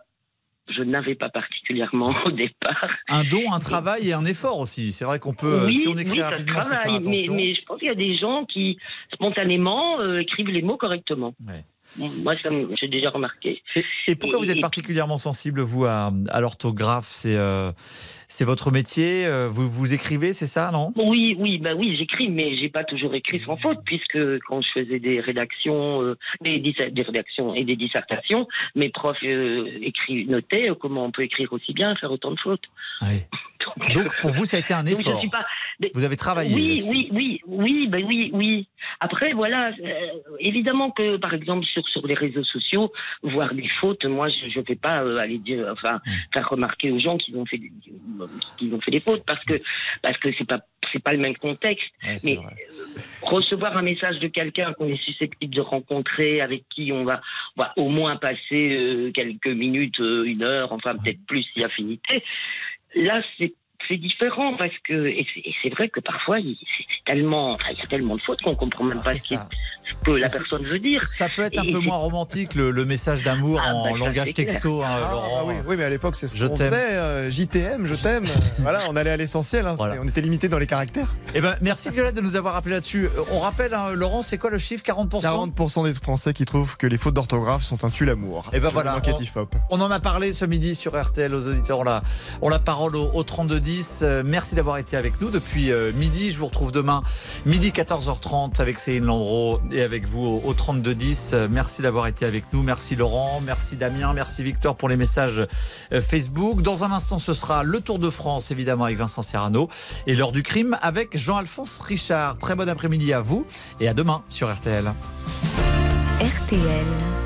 je n'avais pas particulièrement au départ. Un don, un travail et un effort aussi. C'est vrai qu'on peut, euh, oui, si on écrit oui, rapidement, sans faire travaille, mais, attention. mais je pense qu'il y a des gens qui spontanément euh, écrivent les mots correctement. Moi, j'ai déjà remarqué. Et, et pourquoi vous êtes particulièrement sensible, vous, à, à l'orthographe? C'est euh, c'est votre métier euh, Vous, vous écrivez, c'est ça, non? Oui, oui, bah oui, j'écris, mais j'ai pas toujours écrit sans faute, puisque quand je faisais des rédactions, euh, des, rédactions et des dissertations, mes profs euh, écrit, notaient comment on peut écrire aussi bien faire autant de fautes. Donc, pour vous, ça a été un effort. pas- Vous avez travaillé Oui, oui, oui, oui, ben oui, oui. Après, voilà, évidemment que, par exemple, sur, sur les réseaux sociaux, voir des fautes, moi, je ne vais pas euh, aller dire, enfin, faire remarquer aux gens qu'ils ont fait, qu'ils ont fait des fautes, parce que parce que c'est pas c'est pas le même contexte. Mais euh, recevoir un message de quelqu'un qu'on est susceptible de rencontrer, avec qui on va, on va au moins passer euh, quelques minutes, une heure, enfin peut-être plus si affinité. Là, c'est c'est différent parce que et c'est vrai que parfois il y a tellement de fautes qu'on comprend même ah, pas ce, que la personne veut dire. Ça peut être un peu moins romantique le, message d'amour ah, en bah, langage texto, hein, ah, Laurent. Bah euh, oui, mais à l'époque c'est ce qu'on faisait. Euh, JTM, je t'aime. voilà, on allait à l'essentiel. Hein, on était limité dans les caractères. Eh ben, merci Violette de nous avoir rappelé là-dessus. Euh, on rappelle, hein, Laurent, c'est quoi le chiffre 40% 40% des Français qui trouvent que les fautes d'orthographe sont un tue l'amour. Et ben voilà. On, on, en a parlé ce midi sur RTL aux auditeurs. On a, on a parole au, au 32 euh, merci d'avoir été avec nous depuis euh, midi. Je vous retrouve demain, midi 14h30 avec Céline Landreau et avec vous au 3210. Euh, merci d'avoir été avec nous. Merci Laurent, merci Damien, merci Victor pour les messages Facebook. Dans un instant, ce sera le Tour de France, évidemment, avec Vincent Serrano et l'heure du crime avec Jean-Alphonse Richard. Très bon après-midi à vous et à demain sur RTL. RTL.